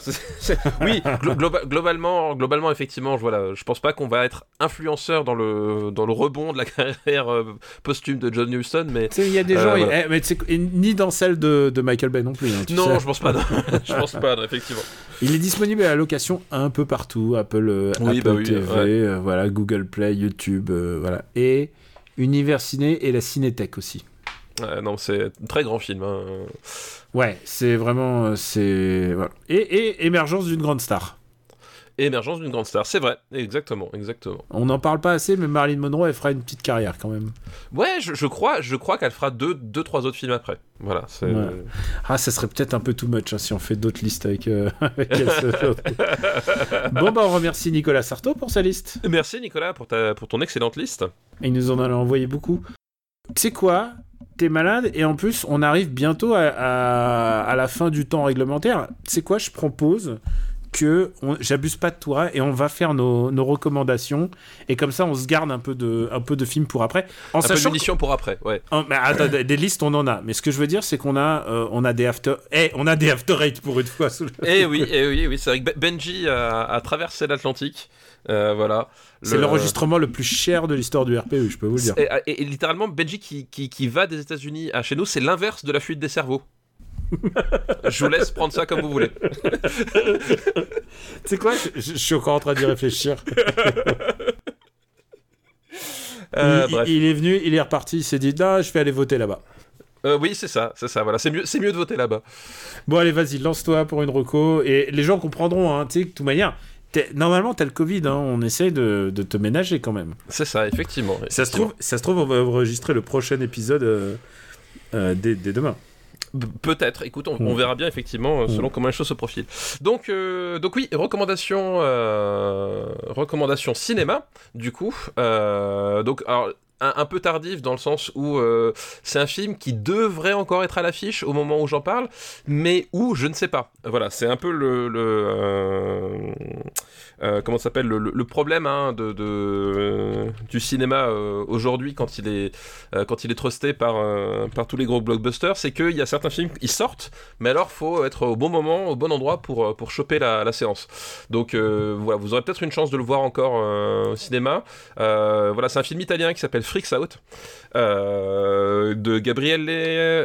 Speaker 2: Oui, glo- globa- globalement, globalement, effectivement, je, voilà, je pense pas qu'on va être influenceur dans le, dans le rebond de la carrière euh, posthume de John Huston, mais
Speaker 1: il y a des
Speaker 2: Euh,
Speaker 1: gens,
Speaker 2: voilà.
Speaker 1: eh, mais et ni dans celle de, de Michael Bay non plus. hein, tu
Speaker 2: non,
Speaker 1: sais.
Speaker 2: je pense pas. non. je pense pas, non, effectivement.
Speaker 1: Il est disponible à la location un peu partout, Apple, euh,
Speaker 2: Oui,
Speaker 1: Apple
Speaker 2: bah oui,
Speaker 1: TV,
Speaker 2: ouais.
Speaker 1: euh, voilà, Google Play, YouTube, voilà, et Univers Ciné et la Cinétech aussi.
Speaker 2: Non, c'est un très grand film. hein.
Speaker 1: Ouais, c'est vraiment, euh, c'est voilà. et, et émergence d'une grande star.
Speaker 2: Et émergence d'une grande star, c'est vrai, exactement, exactement.
Speaker 1: On n'en parle pas assez, mais Marilyn Monroe, elle fera une petite carrière quand même.
Speaker 2: Ouais, je, je crois, je crois qu'elle fera deux, deux, trois autres films après. Voilà, c'est.
Speaker 1: Ouais. Ah, ça serait peut-être un peu too much hein, si on fait d'autres listes avec. euh, avec elle, bon, bah, on remercie Nicolas Sarto pour sa liste.
Speaker 2: Merci Nicolas pour ta, pour ton excellente liste.
Speaker 1: Il nous en a envoyé beaucoup. Tu sais quoi? T'es malade et en plus, on arrive bientôt à, à- à la fin du temps réglementaire. Sais quoi Je propose que j'abuse pas de toi et on va faire nos, nos recommandations et comme ça on se garde un peu de un peu de films pour après en
Speaker 2: Un peu de
Speaker 1: sachant
Speaker 2: munitions pour après, ouais.
Speaker 1: Mais attends, des, listes on en a mais ce que je veux dire c'est qu'on a euh, on a des after eh, on a des after eight pour une fois sous le-
Speaker 2: Eh oui, eh oui, oui, c'est vrai que Ben- Benji a, a traversé l'Atlantique. Euh, voilà.
Speaker 1: c'est
Speaker 2: Le-
Speaker 1: l'enregistrement le plus cher de l'histoire du RPU je peux vous le dire
Speaker 2: Et, et- et littéralement, Benji qui, qui, qui va des États-Unis à chez nous, c'est l'inverse de la fuite des cerveaux. Je vous laisse prendre ça comme vous voulez.
Speaker 1: c'est quoi je, je- je suis encore en train d'y réfléchir
Speaker 2: Euh,
Speaker 1: il,
Speaker 2: bref.
Speaker 1: il est venu il est reparti il s'est dit non je vais aller voter là-bas
Speaker 2: Euh, oui, c'est ça, c'est ça. Voilà, c'est mieux, c'est mieux de voter là-bas.
Speaker 1: Bon, allez, vas-y, lance-toi pour une reco. Et les gens comprendront, hein, tu sais, de toute manière, normalement, t'as le Covid, hein, on essaye de, de te ménager quand même.
Speaker 2: C'est ça, effectivement.
Speaker 1: Ça se, trouve, ça se trouve, on va enregistrer le prochain épisode euh, euh, dès, dès demain.
Speaker 2: Peut-être, écoute, on,
Speaker 1: Mm.
Speaker 2: on verra bien effectivement euh, selon comment les choses se profilent. Donc, euh, donc oui, recommandation, recommandation cinéma, du coup. Donc, alors, un, peu tardif dans le sens où euh, c'est un film qui devrait encore être à l'affiche au moment où j'en parle, mais où je ne sais pas. Voilà, c'est un peu le, le euh, euh, s'appelle le, problème hein, de, du cinéma euh, aujourd'hui quand il est quand il est trusté par par tous les gros blockbusters, c'est qu'il y a certains films qui sortent, mais alors faut être au bon moment, au bon endroit pour pour choper la, la séance. Donc voilà, vous aurez peut-être une chance de le voir encore au cinéma. Voilà, c'est un film italien qui s'appelle Freaks Out euh, de Gabriele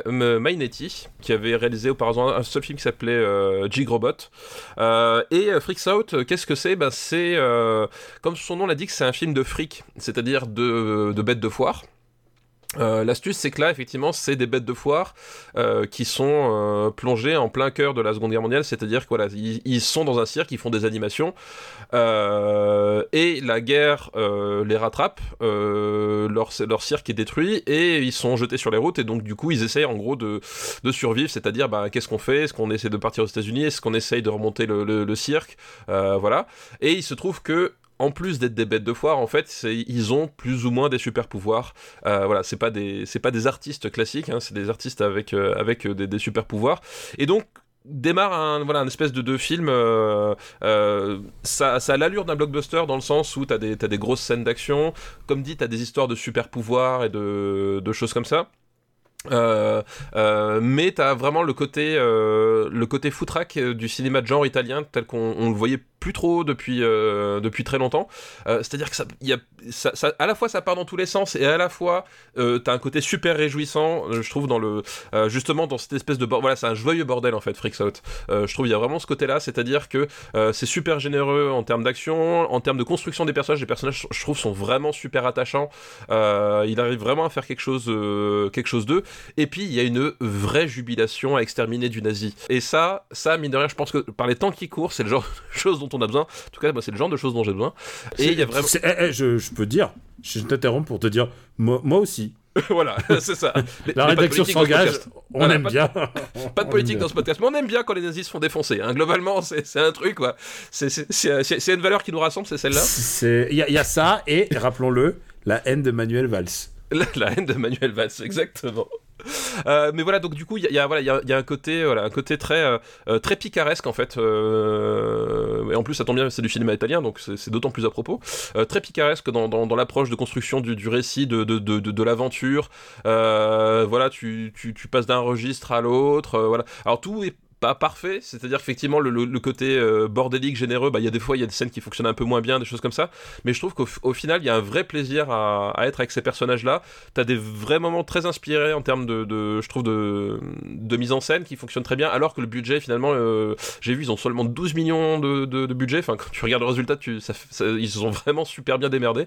Speaker 2: M- Mainetti qui avait réalisé auparavant un seul film qui s'appelait euh, Jigrobot. Euh, et euh, Freaks Out, euh, qu'est-ce que c'est? Ben, C'est, euh, comme son nom l'indique, c'est un film de fric, c'est-à-dire de, de bêtes de foire. Euh, L'astuce, c'est que là, effectivement, c'est des bêtes de foire euh, qui sont euh, plongées en plein cœur de la Seconde Guerre mondiale, c'est-à-dire que voilà, sont dans un cirque, ils font des animations, et la guerre les rattrape, leur, leur cirque est détruit, et ils sont jetés sur les routes, et donc du coup, ils essayent en gros de, de survivre, c'est-à-dire, bah, qu'est-ce qu'on fait? Est-ce qu'on essaie de partir aux États-Unis? Est-ce qu'on essaye de remonter le, le- le cirque? Voilà. Et il se trouve que en plus d'être des bêtes de foire, en fait, ils ont plus ou moins des super pouvoirs. Euh, voilà, c'est pas des, c'est pas des artistes classiques, hein, c'est des artistes avec euh, avec euh, des, super pouvoirs. Et donc démarre un voilà un espèce de, de film euh, ça, ça a l'allure d'un blockbuster dans le sens où t'as des t'as des grosses scènes d'action comme dit t'as des histoires de super pouvoirs et de, de choses comme ça euh, euh, mais t'as vraiment le côté euh, le côté foutraque du cinéma de genre italien tel qu'on on le voyait plus trop depuis euh, depuis très longtemps. Euh, c'est à dire que ça, y a, à la fois ça part dans tous les sens et à la fois euh, t'as un côté super réjouissant euh, je trouve dans le justement dans cette espèce de voilà c'est un joyeux bordel en fait Freaks Out. Je trouve il y a vraiment ce côté là c'est à dire que c'est super généreux en termes d'action en termes de construction des personnages. Les personnages je trouve sont vraiment super attachants. Il arrive vraiment à faire quelque chose quelque chose d'eux. Et puis il y a une vraie jubilation à exterminer du nazi. Et ça, ça mine de rien, je pense que par les temps qui courent, c'est le genre de choses dont on a besoin. En tout cas, moi, c'est le genre de choses dont j'ai besoin. Et il y a vraiment,
Speaker 1: eh, eh, je, je peux dire, je t'interromps pour te dire, moi, moi aussi.
Speaker 2: voilà, c'est ça.
Speaker 1: La rédaction s'engage,
Speaker 2: podcast.
Speaker 1: on
Speaker 2: Voilà,
Speaker 1: aime
Speaker 2: pas de-
Speaker 1: bien.
Speaker 2: Pas de politique dans ce podcast, mais on aime bien quand les nazis se font défoncer. hein. Globalement, c'est un truc, quoi. C'est- une valeur qui nous rassemble, c'est celle-là.
Speaker 1: Il y, a- il y a ça, et rappelons-le, la haine de Manuel Valls.
Speaker 2: La, la haine de Manuel Valls, exactement. Euh, mais voilà, donc du coup, il y a, voilà, il y y a un côté, un côté très, euh, euh, très picaresque en fait. et en plus, ça tombe bien, c'est du cinéma italien, donc c'est d'autant plus à propos. Très picaresque dans, dans, dans l'approche de construction du, récit, de, de, de, de, l'aventure. Voilà, tu, tu, passes d'un registre à l'autre. voilà. Alors tout est parfait, c'est-à-dire qu'effectivement le, côté euh, bordélique, généreux, bah il y a des fois il y a des scènes qui fonctionnent un peu moins bien, des choses comme ça, mais je trouve qu'au au final il y a un vrai plaisir à, être avec ces personnages-là. T'as des vrais moments très inspirés en termes de, je trouve de, mise en scène qui fonctionnent très bien, alors que le budget finalement, euh, j'ai vu ils ont seulement 12 millions de, budget. Enfin quand tu regardes le résultat, tu, ça, ils se sont vraiment super bien démerdés.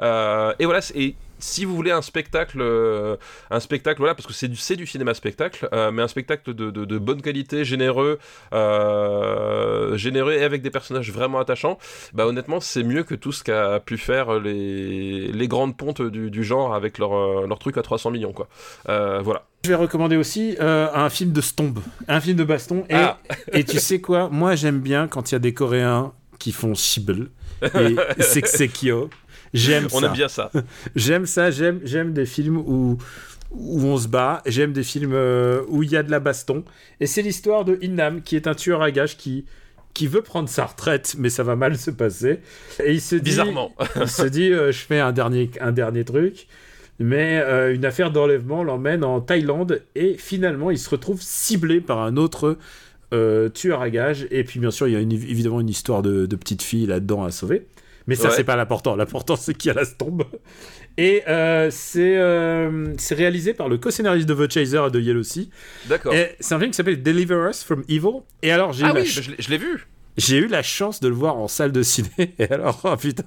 Speaker 2: Euh, et voilà, et si vous voulez un spectacle, euh, un spectacle, voilà, parce que c'est du, c'est du cinéma spectacle, euh, mais un spectacle de, de, de bonne qualité, généreux, euh, généreux et avec des personnages vraiment attachants, bah honnêtement, c'est mieux que tout ce qu'a pu faire les, les grandes pontes du, du genre avec leur, leur truc à 300 millions, quoi. Voilà.
Speaker 1: Je vais recommander aussi un film de stombe, un film de baston. Et,
Speaker 2: Ah.
Speaker 1: et tu sais quoi? Moi, j'aime bien quand il y a des Coréens qui font Shibble et Seksekyo. J'aime
Speaker 2: On
Speaker 1: ça.
Speaker 2: aime bien ça.
Speaker 1: J'aime ça, j'aime, j'aime des films où, où on se bat, j'aime des films euh, où il y a de la baston. Et c'est l'histoire de Innam, qui est un tueur à gages qui, qui veut prendre sa retraite, mais ça va mal se passer. Et il se dit,
Speaker 2: Bizarrement.
Speaker 1: il se dit, euh, je fais un dernier, un dernier truc. Mais euh, une affaire d'enlèvement l'emmène en Thaïlande et finalement il se retrouve ciblé par un autre euh, tueur à gages. Et puis bien sûr il y a une- évidemment une histoire de, de petite fille là-dedans à sauver. Mais ça
Speaker 2: Ouais.
Speaker 1: c'est pas l'important. L'important c'est qu'il y a la tombe. Et euh, c'est euh, c'est réalisé par le co-scénariste de The Chaser et de Yellow Sea.
Speaker 2: D'accord.
Speaker 1: Et C'est un film qui s'appelle Deliver Us from Evil. Et alors j'ai
Speaker 2: Ah oui,
Speaker 1: ch-
Speaker 2: je l'ai- je l'ai vu.
Speaker 1: j'ai eu la chance de le voir en salle de ciné. Et alors, oh putain.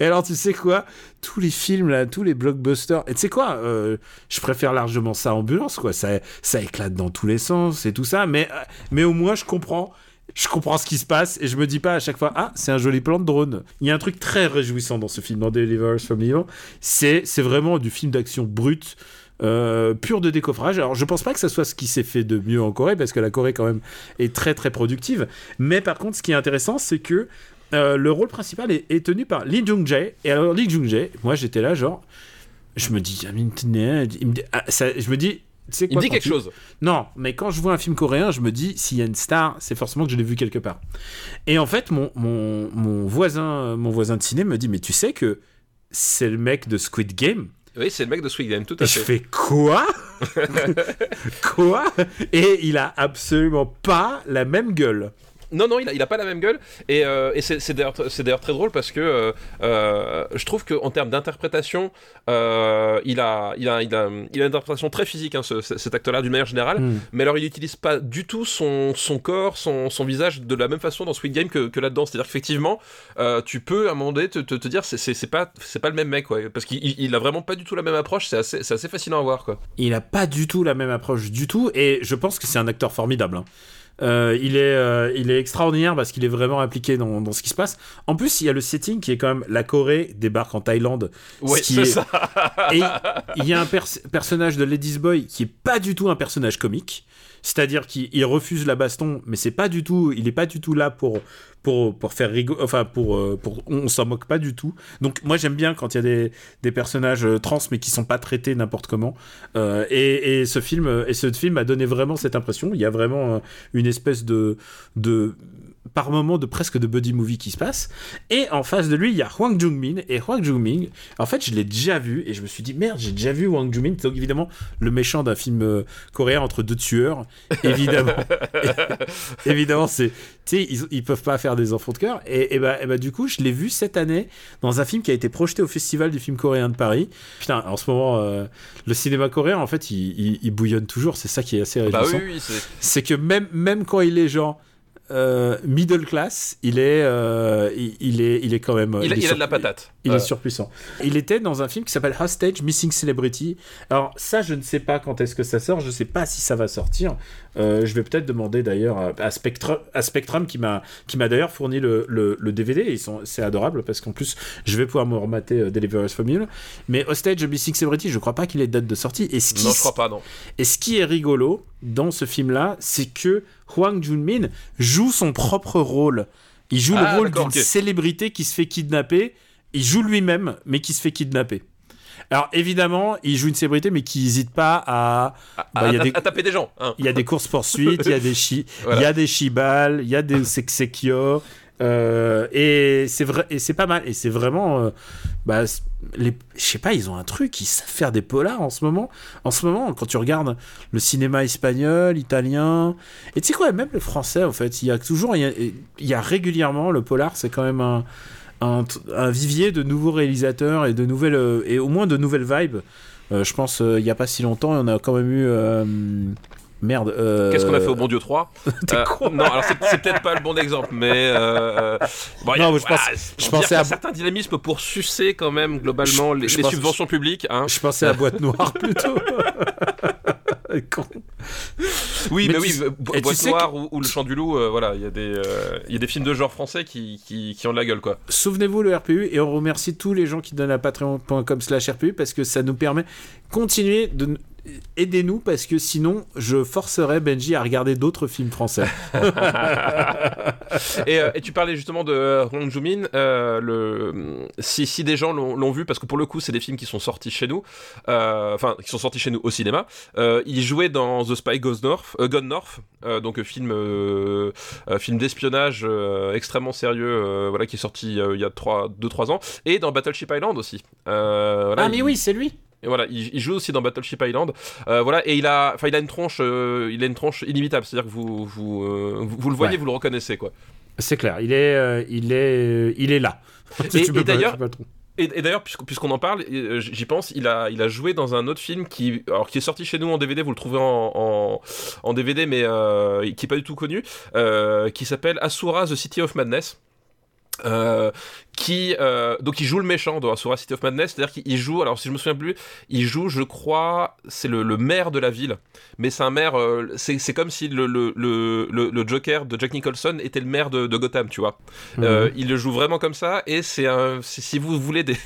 Speaker 1: Et alors, tu sais quoi? Tous les films, là, tous les blockbusters. Et tu sais quoi? Euh, Je préfère largement ça ambulance, quoi. Ça, ça éclate dans tous les sens et tout ça. Mais, euh, mais au moins, je comprends. Je comprends ce qui se passe et je me dis pas à chaque fois ah c'est un joli plan de drone. Il y a un truc très réjouissant dans ce film dans Deliver Us from Evil. C'est c'est vraiment du film d'action brut. euh, pur de décoffrage. Alors, je pense pas que ça soit ce qui s'est fait de mieux en Corée, parce que la Corée, quand même, est très très productive. Mais par contre, ce qui est intéressant, c'est que euh, le rôle principal est, est tenu par Lee Jung Jae. Et alors, Lee Jung Jae, moi j'étais là, genre, je me dis, ah, je me dis,
Speaker 2: Il me dit quelque
Speaker 1: tu-
Speaker 2: chose.
Speaker 1: non, mais quand je vois un film coréen, je me dis, s'il y a une star, c'est forcément que je l'ai vu quelque part. Et en fait, mon, mon, mon, voisin, mon voisin de ciné me dit, mais tu sais que c'est le mec de Squid Game?
Speaker 2: Oui, c'est le mec de Squid Game, tout à
Speaker 1: et je
Speaker 2: fait.
Speaker 1: fais quoi? Quoi? Et il a absolument pas la même gueule.
Speaker 2: Non, non, il a, il a pas la même gueule. Et, euh, et c'est d'ailleurs très drôle parce que euh, euh, je trouve qu'en termes d'interprétation, euh, il, a, il, a, il, a, il a une interprétation très physique, hein, ce- cet acteur-là, d'une manière générale.
Speaker 1: Hmm.
Speaker 2: Mais alors, il n'utilise pas du tout son, son corps, son, son visage de la même façon dans Squid Game que, que là-dedans. C'est-à-dire qu'effectivement, tu peux à un moment donné te, te, te dire c'est- pas, pas le même mec. Parce qu'il il- il a vraiment pas du tout la même approche. C'est assez, assez fascinant à voir, quoi.
Speaker 1: Il a pas du tout la même approche du tout, et je pense que c'est un acteur formidable. hein. Euh, il, est, euh, il est extraordinaire parce qu'il est vraiment impliqué dans, dans ce qui se passe. En plus, il y a le setting qui est quand même la Corée débarque en Thaïlande.
Speaker 2: Ouais, c'est
Speaker 1: est-
Speaker 2: ça.
Speaker 1: Et il y a un pers- personnage de Ladies Boy qui est pas du tout un personnage comique. C'est-à-dire qu'il il refuse la baston, mais c'est pas du tout, il est pas du tout là pour pour pour faire rigoler, enfin pour euh, pour on s'en moque pas du tout. Donc moi j'aime bien quand il y a des, des personnages euh, trans mais qui sont pas traités n'importe comment. Euh, et, et ce film et ce film a donné vraiment cette impression. Il y a vraiment une espèce de de par moment de presque de buddy movie qui se passe. Et en face de lui, il y a Hwang Jung-min. Et Hwang Jung-min, en fait, je l'ai déjà vu. Et je me suis dit, merde, j'ai déjà vu Hwang Jung-min. Donc évidemment, le méchant d'un film euh, coréen entre deux tueurs. Évidemment. évidemment, c'est... Tu sais, ils, ils peuvent pas faire des enfants de cœur. Et, et, bah, et bah, du coup, je l'ai vu cette année dans un film qui a été projeté au Festival du film coréen de Paris. Putain, en ce moment, euh, le cinéma coréen, en fait, il, il- il bouillonne toujours. C'est ça qui est assez
Speaker 2: Bah
Speaker 1: réjouissant
Speaker 2: oui, oui, c'est.
Speaker 1: c'est que même, même quand il est genre euh, middle class, il est, euh, il, il est, il est quand même. euh,
Speaker 2: Il, a-
Speaker 1: est
Speaker 2: il a
Speaker 1: sur-
Speaker 2: de la patate.
Speaker 1: Il est surpuissant. Il était dans un film qui s'appelle Hostage Missing Celebrity. Alors ça, je ne sais pas quand est-ce que ça sort. Je ne sais pas si ça va sortir. Euh, je vais peut-être demander d'ailleurs à, à Spectrum, à Spectrum qui m'a qui m'a d'ailleurs fourni le, le, le DVD. Ils sont, c'est adorable parce qu'en plus, je vais pouvoir me remater euh, Deliver Us From Evil. Mais Hostage Missing Celebrity, je crois pas qu'il ait de date de sortie. Et ce qui
Speaker 2: Non, je crois pas, non.
Speaker 1: et ce qui est rigolo dans ce film-là, c'est que Hwang Jun-min joue son propre rôle. Il joue
Speaker 2: Ah,
Speaker 1: le rôle
Speaker 2: d'accord,
Speaker 1: d'une célébrité qui se fait kidnapper. Il joue lui-même, mais qui se fait kidnapper. Alors évidemment, il joue une célébrité, mais qui n'hésite pas à.
Speaker 2: À,
Speaker 1: Bah, il y a
Speaker 2: à-
Speaker 1: des-
Speaker 2: à taper des gens. hein.
Speaker 1: Il y a des courses poursuites, il y a des chi,
Speaker 2: Voilà.
Speaker 1: il y a des shibal, il y a des seksekyo. euh, et c'est vrai, et c'est pas mal. Et c'est vraiment, euh, bah, je sais pas, ils ont un truc, ils savent faire des polars en ce moment. En ce moment, quand tu regardes le cinéma espagnol, italien, et tu sais quoi, même le français, en fait, il y a toujours, il y a, il y a régulièrement le polar, c'est quand même un, un, un vivier de nouveaux réalisateurs et de nouvelles, euh, et au moins de nouvelles vibes. Euh, je pense, euh, il y a pas si longtemps, on a quand même eu. Merde. euh,
Speaker 2: Qu'est-ce qu'on a fait au bon Dieu 3
Speaker 1: T'es
Speaker 2: Euh. Non, alors c'est peut-être pas le bon exemple, mais. euh, bon, a-
Speaker 1: Non, mais je pense-
Speaker 2: voilà,
Speaker 1: je pensais
Speaker 2: a
Speaker 1: à-
Speaker 2: certains dynamismes pour sucer quand même globalement
Speaker 1: Je-
Speaker 2: les,
Speaker 1: je
Speaker 2: les
Speaker 1: pense-
Speaker 2: subventions publiques. Hein.
Speaker 1: Je pensais à boîte noire plutôt. Con.
Speaker 2: Oui,
Speaker 1: Mais tu-
Speaker 2: oui,
Speaker 1: tu
Speaker 2: Boîte
Speaker 1: sais
Speaker 2: Noire ou, ou Le Chant du Loup, euh, voilà, il y, a des, euh, y a des films de genre français qui, qui, qui ont de la gueule, quoi.
Speaker 1: Souvenez-vous le RPU et on remercie tous les gens qui donnent à patreon.com slash RPU parce que ça nous permet de continuer de... aidez-nous parce que sinon je forcerai Benji à regarder d'autres films français.
Speaker 2: et, euh, et, tu parlais justement de Hong Joo-min. Euh, le... si, si des gens l'ont vu, parce que pour le coup, c'est des films qui sont sortis chez nous, euh, enfin, qui sont sortis chez nous au cinéma. Euh, il jouait dans The Spy Goes North, euh, Gone North, euh, donc film, film d'espionnage extrêmement sérieux, voilà, qui est sorti il y a 2-3 ans, et dans Battleship Island aussi.
Speaker 1: Voilà, ah, mais oui, c'est lui!
Speaker 2: Et voilà, il, joue aussi dans Battleship Island. Euh, voilà, et il a, enfin, il a une tronche, euh, il a une tronche inimitable. C'est-à-dire que vous, vous, euh, vous, le voyez, vous le reconnaissez, quoi.
Speaker 1: C'est clair. Il est, il est, il est là.
Speaker 2: et, d'ailleurs. Et, d'ailleurs, puisqu'on en parle, j'y pense, il a, il a joué dans un autre film qui, alors, qui est sorti chez nous en DVD, vous le trouvez en, en, DVD, mais qui est pas du tout connu, qui s'appelle Asura The City of Madness. Euh, qui euh, donc il joue le méchant dans Asura City of Madness, c'est-à-dire qu'il joue, alors si je me souviens plus, il joue, je crois, c'est le, le, maire de la ville, mais c'est un maire, euh, c'est comme si le, le, le, Joker de Jack Nicholson était le maire de, de Gotham, tu vois. Mhm. Il le joue vraiment comme ça, et c'est un, si vous voulez des,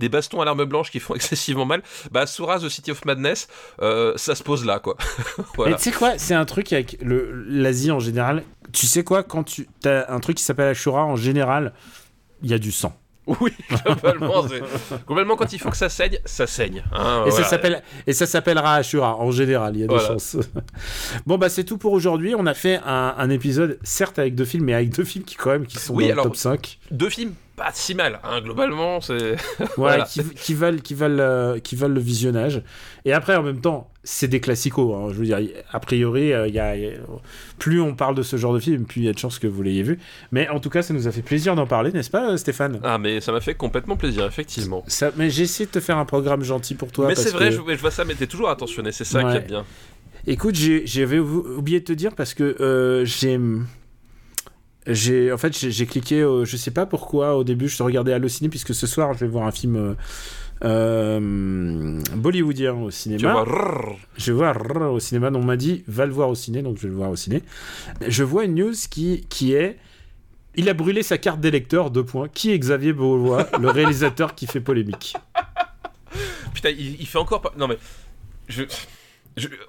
Speaker 2: des, bastons à l'arme blanche qui font excessivement mal, bah Asura The City of Madness, ça se pose là, quoi.
Speaker 1: voilà. Et tu sais quoi, c'est un truc avec l'Asie en général, tu sais quoi, quand tu as un truc qui s'appelle Ashura en général, il y a du sang.
Speaker 2: Oui, globalement, globalement, quand il faut que ça saigne, ça saigne. Hein,
Speaker 1: et, ça s'appelle, et ça s'appellera Ashura, en général, il y a des chances. bon, bah c'est tout pour aujourd'hui. On a fait un, épisode, certes avec deux films, mais avec deux films qui, quand même, qui sont dans le top 5.
Speaker 2: Deux films pas si mal, hein, globalement, c'est...
Speaker 1: ouais, qui, valent, qui, valent, euh, qui valent le visionnage. Et après, en même temps, c'est des classicos. Hein. je veux dire, a priori, euh, il y a, plus on parle de ce genre de film, plus il y a de chances que vous l'ayez vu. Mais en tout cas, ça nous a fait plaisir d'en parler, n'est-ce pas, Stéphane?
Speaker 2: Ah, mais ça m'a fait complètement plaisir, effectivement.
Speaker 1: Ça, mais j'ai essayé de te faire un programme gentil pour toi.
Speaker 2: Mais c'est vrai, je, vois ça, mais t'es toujours attentionné, c'est ça qui est bien.
Speaker 1: Écoute, j'avais oublié de te dire parce que euh, j'ai j'ai en fait j'ai cliqué je sais pas pourquoi au début je regardais Allociné puisque ce soir je vais voir un film euh, bollywoodien au cinéma. Je vais voir au cinéma. Donc on m'a dit va le voir au ciné, donc je vais le voir au ciné. Je vois une news qui, qui est il a brûlé sa carte d'électeur, deux points. Qui est Xavier Beauvois, le réalisateur qui fait polémique?
Speaker 2: Putain, il, il fait encore pas. Non mais. Je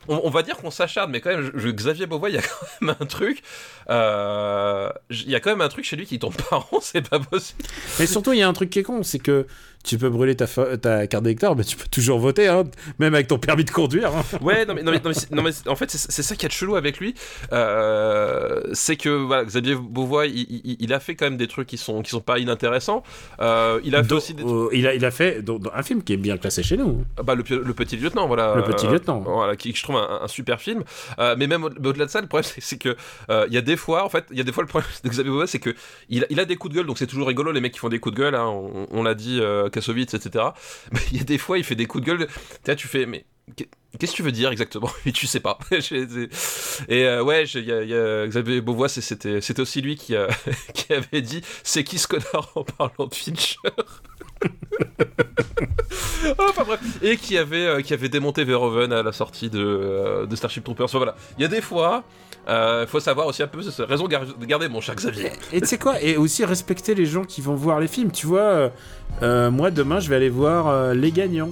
Speaker 2: on, va dire qu'on s'acharne, mais quand même, Xavier Beauvois, il y a quand même un truc. Euh, il y a quand même un truc chez lui qui tombe pas rond, c'est pas possible.
Speaker 1: Mais surtout, il y a un truc qui est con, c'est que tu peux brûler ta, ta carte d'électeur, mais tu peux toujours voter, hein, même avec ton permis de conduire. Hein.
Speaker 2: Ouais, non mais, non, mais, en fait, c'est ça qui est chelou avec lui. Euh, c'est que voilà, Xavier Beauvois, il, a fait quand même des trucs qui sont, qui sont pas inintéressants. Euh, il a fait aussi
Speaker 1: il, a, il a fait un film qui est bien classé chez nous.
Speaker 2: Ah bah, le, Petit Lieutenant, voilà.
Speaker 1: Le Petit Lieutenant.
Speaker 2: voilà, qui je trouve un, super film. mais même au-delà de ça, le problème, c'est que il y a des fois, en fait, il y a des fois, le problème de Xavier Beauvois, c'est que il, a des coups de gueule, donc c'est toujours rigolo, les mecs qui font des coups de gueule, hein, on, l'a dit, Kassovitz, etc. Mais il y a des fois, il fait des coups de gueule. Tu tu fais, mais qu'est-ce que tu veux dire exactement? Et tu sais pas. et euh, ouais, y, Xavier Beauvois, c'était, aussi lui qui, avait dit c'est qui ce connard en parlant de Fincher? Enfin bref. Et qui avait, euh, qui avait démonté Verhoeven à la sortie de, euh, de Starship Troopers. voilà. Il y a des fois, euh, faut savoir aussi un peu raison de garder mon cher Xavier.
Speaker 1: Et tu sais quoi Et aussi respecter les gens qui vont voir les films. Tu vois, moi demain je vais aller voir Les Gagnants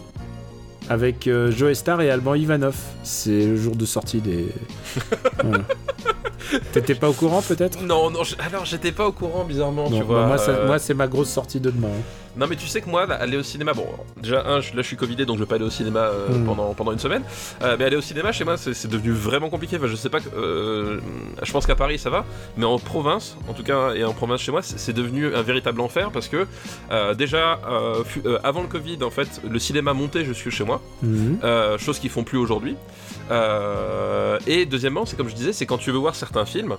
Speaker 1: avec Joe Star et Alban Ivanov. C'est le jour de sortie des. T'étais pas au courant peut-être?
Speaker 2: Non, non, alors j'étais pas au courant bizarrement, tu
Speaker 1: vois. Moi, moi c'est ma grosse sortie de demain.
Speaker 2: Non, mais tu sais que moi, aller au cinéma, bon, déjà, un, là je suis Covidé donc je vais pas aller au cinéma euh, hmm. pendant, pendant une semaine. Euh, mais aller au cinéma chez moi, c'est devenu vraiment compliqué. Enfin, je sais pas, euh, je pense qu'à Paris ça va, mais en province, en tout cas, et en province chez moi, c'est devenu un véritable enfer parce que déjà, avant le Covid, en fait, le cinéma montait jusque chez moi, hmm. chose qu'ils font plus aujourd'hui. Et deuxièmement, c'est comme je disais, c'est quand tu veux voir certains films.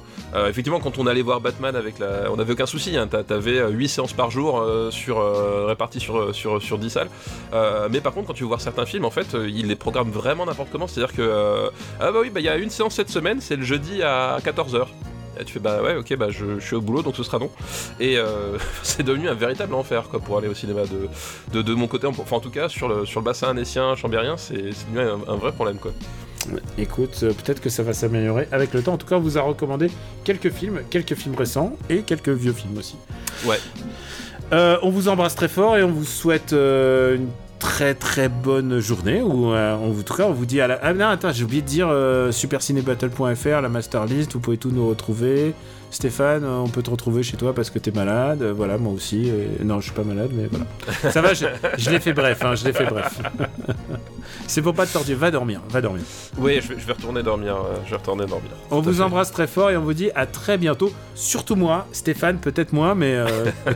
Speaker 2: effectivement, quand on allait voir Batman avec la, on avait aucun souci. Hein, T'avais 8 séances par jour sur euh, répartis sur, sur, sur 10 salles. Euh, mais par contre, quand tu veux voir certains films, en fait, euh, ils les programment vraiment n'importe comment. C'est-à-dire que, ah bah oui, bah il y a une séance cette semaine, c'est le jeudi à 14h. Et tu fais bah ouais ok bah je, suis au boulot donc ce sera non et c'est devenu un véritable enfer quoi pour aller au cinéma de, mon côté enfin en tout cas sur le, bassin annécien chambérien c'est devenu un, un, vrai problème quoi
Speaker 1: Écoute, peut-être que ça va s'améliorer avec le temps. En tout cas, on vous a recommandé quelques films, quelques films récents et quelques vieux films aussi.
Speaker 2: Ouais.
Speaker 1: Euh, on vous embrasse très fort et on vous souhaite euh, une très très bonne journée. Ou en tout cas, on vous dit à la. Ah non, attends, j'ai oublié de dire supercinébattle.fr, la master list, vous pouvez tout nous retrouver. Stéphane, on peut te retrouver chez toi parce que t'es malade. Voilà, moi aussi. Non, je suis pas malade, mais voilà. Ça va, je, l'ai fait bref. Hein, je l'ai fait bref. C'est pour pas te tordre. Va dormir, va dormir.
Speaker 2: Oui, je vais, retourner dormir. je vais retourner dormir.
Speaker 1: On vous embrasse très fort et on vous dit à très bientôt. Surtout moi, Stéphane, peut-être moi, mais.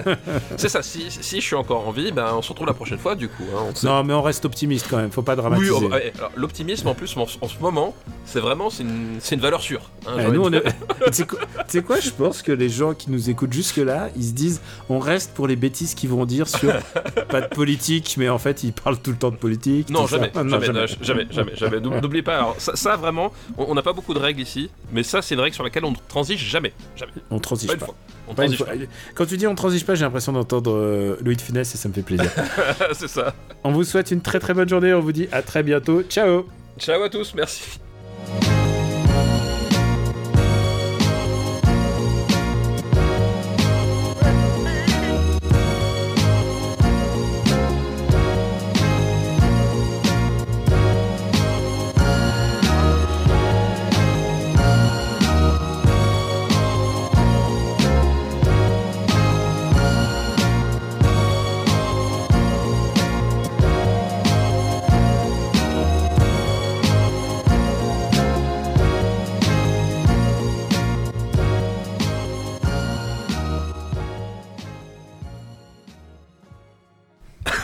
Speaker 2: C'est ça. Si, si, je suis encore en vie, ben on se retrouve la prochaine fois, du coup. Hein,
Speaker 1: non, mais on reste optimiste quand même. Faut pas dramatiser. Oui,
Speaker 2: l'optimisme en plus en, ce moment, c'est vraiment c'est une, une, valeur sûre.
Speaker 1: Hein, nous, tu sais quoi, je pense que les gens qui nous écoutent jusque-là, ils se disent on reste pour les bêtises qu'ils vont dire sur pas de politique, mais en fait, ils parlent tout le temps de politique.
Speaker 2: Non, jamais, jamais, jamais, jamais, jamais, N'oubliez pas, alors, ça, vraiment, on n'a pas beaucoup de règles ici, mais ça, c'est une règle sur laquelle on transige jamais. Jamais.
Speaker 1: On transige pas. On transige pas. Quand tu dis on transige pas, j'ai l'impression d'entendre euh, Louis de Finesse et ça me fait plaisir.
Speaker 2: c'est ça.
Speaker 1: On vous souhaite une très très bonne journée, on vous dit à très bientôt. Ciao
Speaker 2: Ciao à tous, merci.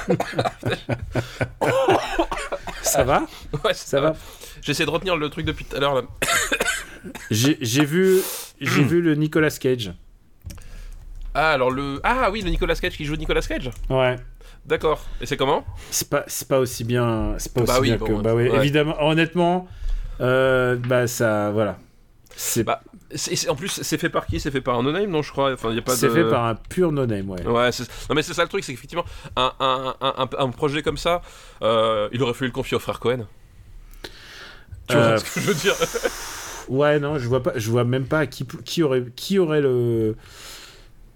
Speaker 1: ça va
Speaker 2: Ouais, ça, va. J'essaie de retenir le truc depuis tout à l'heure.
Speaker 1: J'ai vu, j'ai vu le Nicolas Cage.
Speaker 2: Ah, alors le. Ah oui, le Nicolas Cage qui joue Nicolas Cage?
Speaker 1: Ouais.
Speaker 2: D'accord. Et c'est comment?
Speaker 1: C'est pas, pas aussi bien. C'est pas bah aussi bien que. Bah oui, évidemment, honnêtement, euh, bah ça. Voilà.
Speaker 2: C'est. Bah, en plus, c'est fait par qui? C'est fait par un no-name, non, je crois? Enfin, y a pas
Speaker 1: C'est fait par un pur no-name, ouais.
Speaker 2: Ouais, non, mais c'est ça le truc, c'est qu'effectivement, un, un, un, un, projet comme ça, euh, il aurait fallu le confier au frère Cohen. Tu vois euh, ce que je veux dire?
Speaker 1: Ouais, non, je vois, pas, je vois même pas qui, qui, aurait, qui aurait le.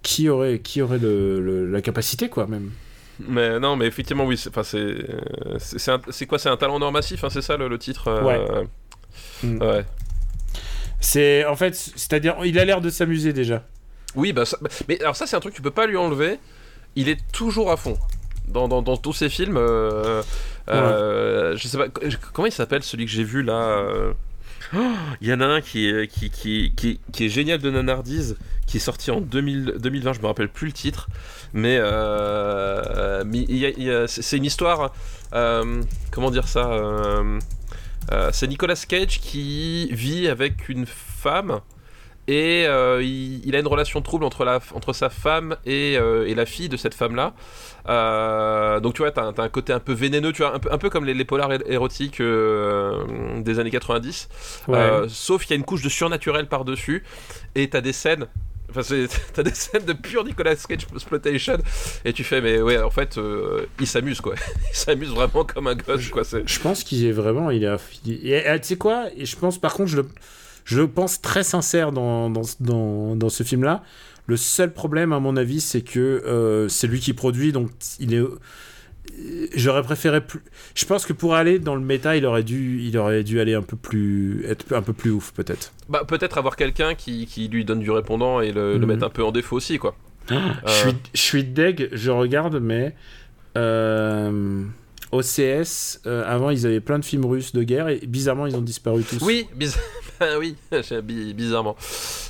Speaker 1: Qui aurait, qui aurait le, la capacité, quoi, même.
Speaker 2: Mais non, mais effectivement, oui, c'est c'est quoi? C'est un talent d'or massif, hein, c'est ça le, titre euh,
Speaker 1: Ouais. Mm. Ouais. C'est en fait, c'est-à-dire, il a l'air de s'amuser déjà.
Speaker 2: Oui, bah, mais alors ça, c'est un truc que tu peux pas lui enlever. Il est toujours à fond dans, dans, dans tous ses films. Euh, euh, je sais pas comment il s'appelle celui que j'ai vu là. Euh, il y en a un qui est, qui, qui, qui, qui est génial de nanardise, qui est sorti en 2000, 2020, je me rappelle plus le titre, mais, mais c'est une histoire, comment dire ça euh, c'est Nicolas Cage qui vit avec une femme et euh, il, a une relation trouble entre, la, entre sa femme et, euh, et la fille de cette femme-là. donc tu vois, t'as, as un côté un peu vénéneux, tu vois, un peu, un peu comme les, les polars érotiques des années 90. sauf qu'il y a une couche de surnaturel par-dessus et t'as des scènes Enfin, t'as des scènes de pure Nicolas Cage exploitation et tu fais, mais ouais, en fait, euh, il s'amuse quoi. il s'amuse vraiment comme un gosse quoi.
Speaker 1: Je pense qu'il est vraiment, il a. Et, tu sais quoi Et je pense, par contre, je le, je pense très sincère dans, dans, dans, dans ce film-là. Le seul problème, à mon avis, c'est que euh, c'est lui qui produit, donc il est j'aurais préféré plus. Je pense que pour aller dans le méta, il aurait dû, il aurait dû aller un peu plus, être un peu plus ouf peut-être.
Speaker 2: Bah peut-être avoir quelqu'un qui, qui, lui donne du répondant et le, mhm. mettre un peu en défaut aussi quoi.
Speaker 1: Ah, je suis, je suis deg, je regarde, mais euh, OCS, euh, avant ils avaient plein de films russes de guerre et bizarrement ils ont disparu tous.
Speaker 2: Oui, oui, bizarrement.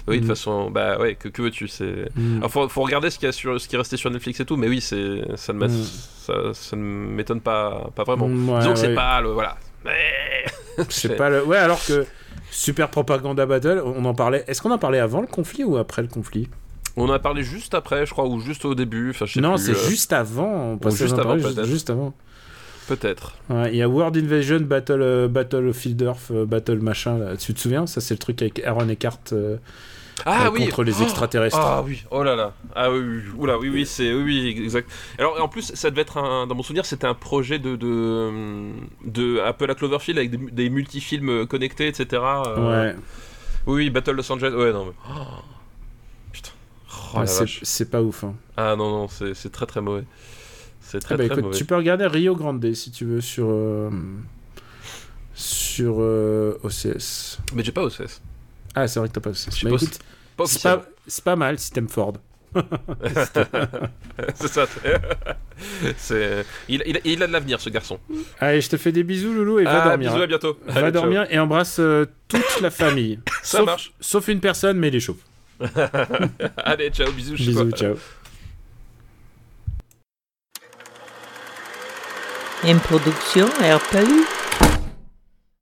Speaker 2: Oui, de toute mm. façon, bah ouais, que, que veux-tu c'est... Mm. faut, faut, regarder ce qui, sur, ce qui est resté sur Netflix et tout, mais oui, c'est, ça, ne mm. ça, ça, ne m'étonne pas, pas vraiment. Disons que c'est pas le. Voilà.
Speaker 1: c'est pas le. Ouais, alors que Super Propaganda Battle, on en parlait. Est-ce qu'on en parlait avant le conflit ou après le conflit?
Speaker 2: On en a parlé juste après, je crois, ou juste au début. Enfin,
Speaker 1: non, c'est euh. juste avant. On juste, avant juste avant.
Speaker 2: Peut-être.
Speaker 1: Il y a World Invasion, Battle, euh, Battle of Earth, euh, Battle machin. Là. Tu te souviens Ça, c'est le truc avec Aaron Eckhart. Euh, ah, oui. contre les oh extraterrestres.
Speaker 2: Ah oui, oh là là. Ah oui, oui, Oula, oui, oui, c'est oui, exact. Alors en plus, ça devait être un, dans mon souvenir, c'était un projet de, de, de Apple à Cloverfield avec des, des multifilms connectés, etc.
Speaker 1: Ouais.
Speaker 2: Oui, Battle Los Angeles. Ouais, non mais. Oh. Putain.
Speaker 1: Oh, c'est pas ouf. Hein.
Speaker 2: Ah non, non, c'est très très mauvais. C'est
Speaker 1: Ah bah
Speaker 2: très
Speaker 1: écoute,
Speaker 2: mauvais.
Speaker 1: tu peux regarder Rio Grande si tu veux sur euh, sur euh, OCS.
Speaker 2: Mais j'ai pas OCS.
Speaker 1: Ah, c'est vrai que t'as pas OCS.
Speaker 2: Je
Speaker 1: Bah écoute,
Speaker 2: Pas
Speaker 1: c'est pas, mal si t'aimes Ford.
Speaker 2: c'est ça. c'est-. Il, il, il a de l'avenir, ce garçon.
Speaker 1: Allez, je te fais des bisous, Loulou, et va
Speaker 2: ah,
Speaker 1: dormir.
Speaker 2: bisous,
Speaker 1: hein.
Speaker 2: à bientôt.
Speaker 1: Va
Speaker 2: Allez, ciao.
Speaker 1: dormir et embrasse euh, toute la famille.
Speaker 2: Ça
Speaker 1: sauf,
Speaker 2: marche.
Speaker 1: Sauf une personne, mais il est chaud.
Speaker 2: Allez, ciao, bisous.
Speaker 1: Bisous, ciao.
Speaker 3: Une production RPU.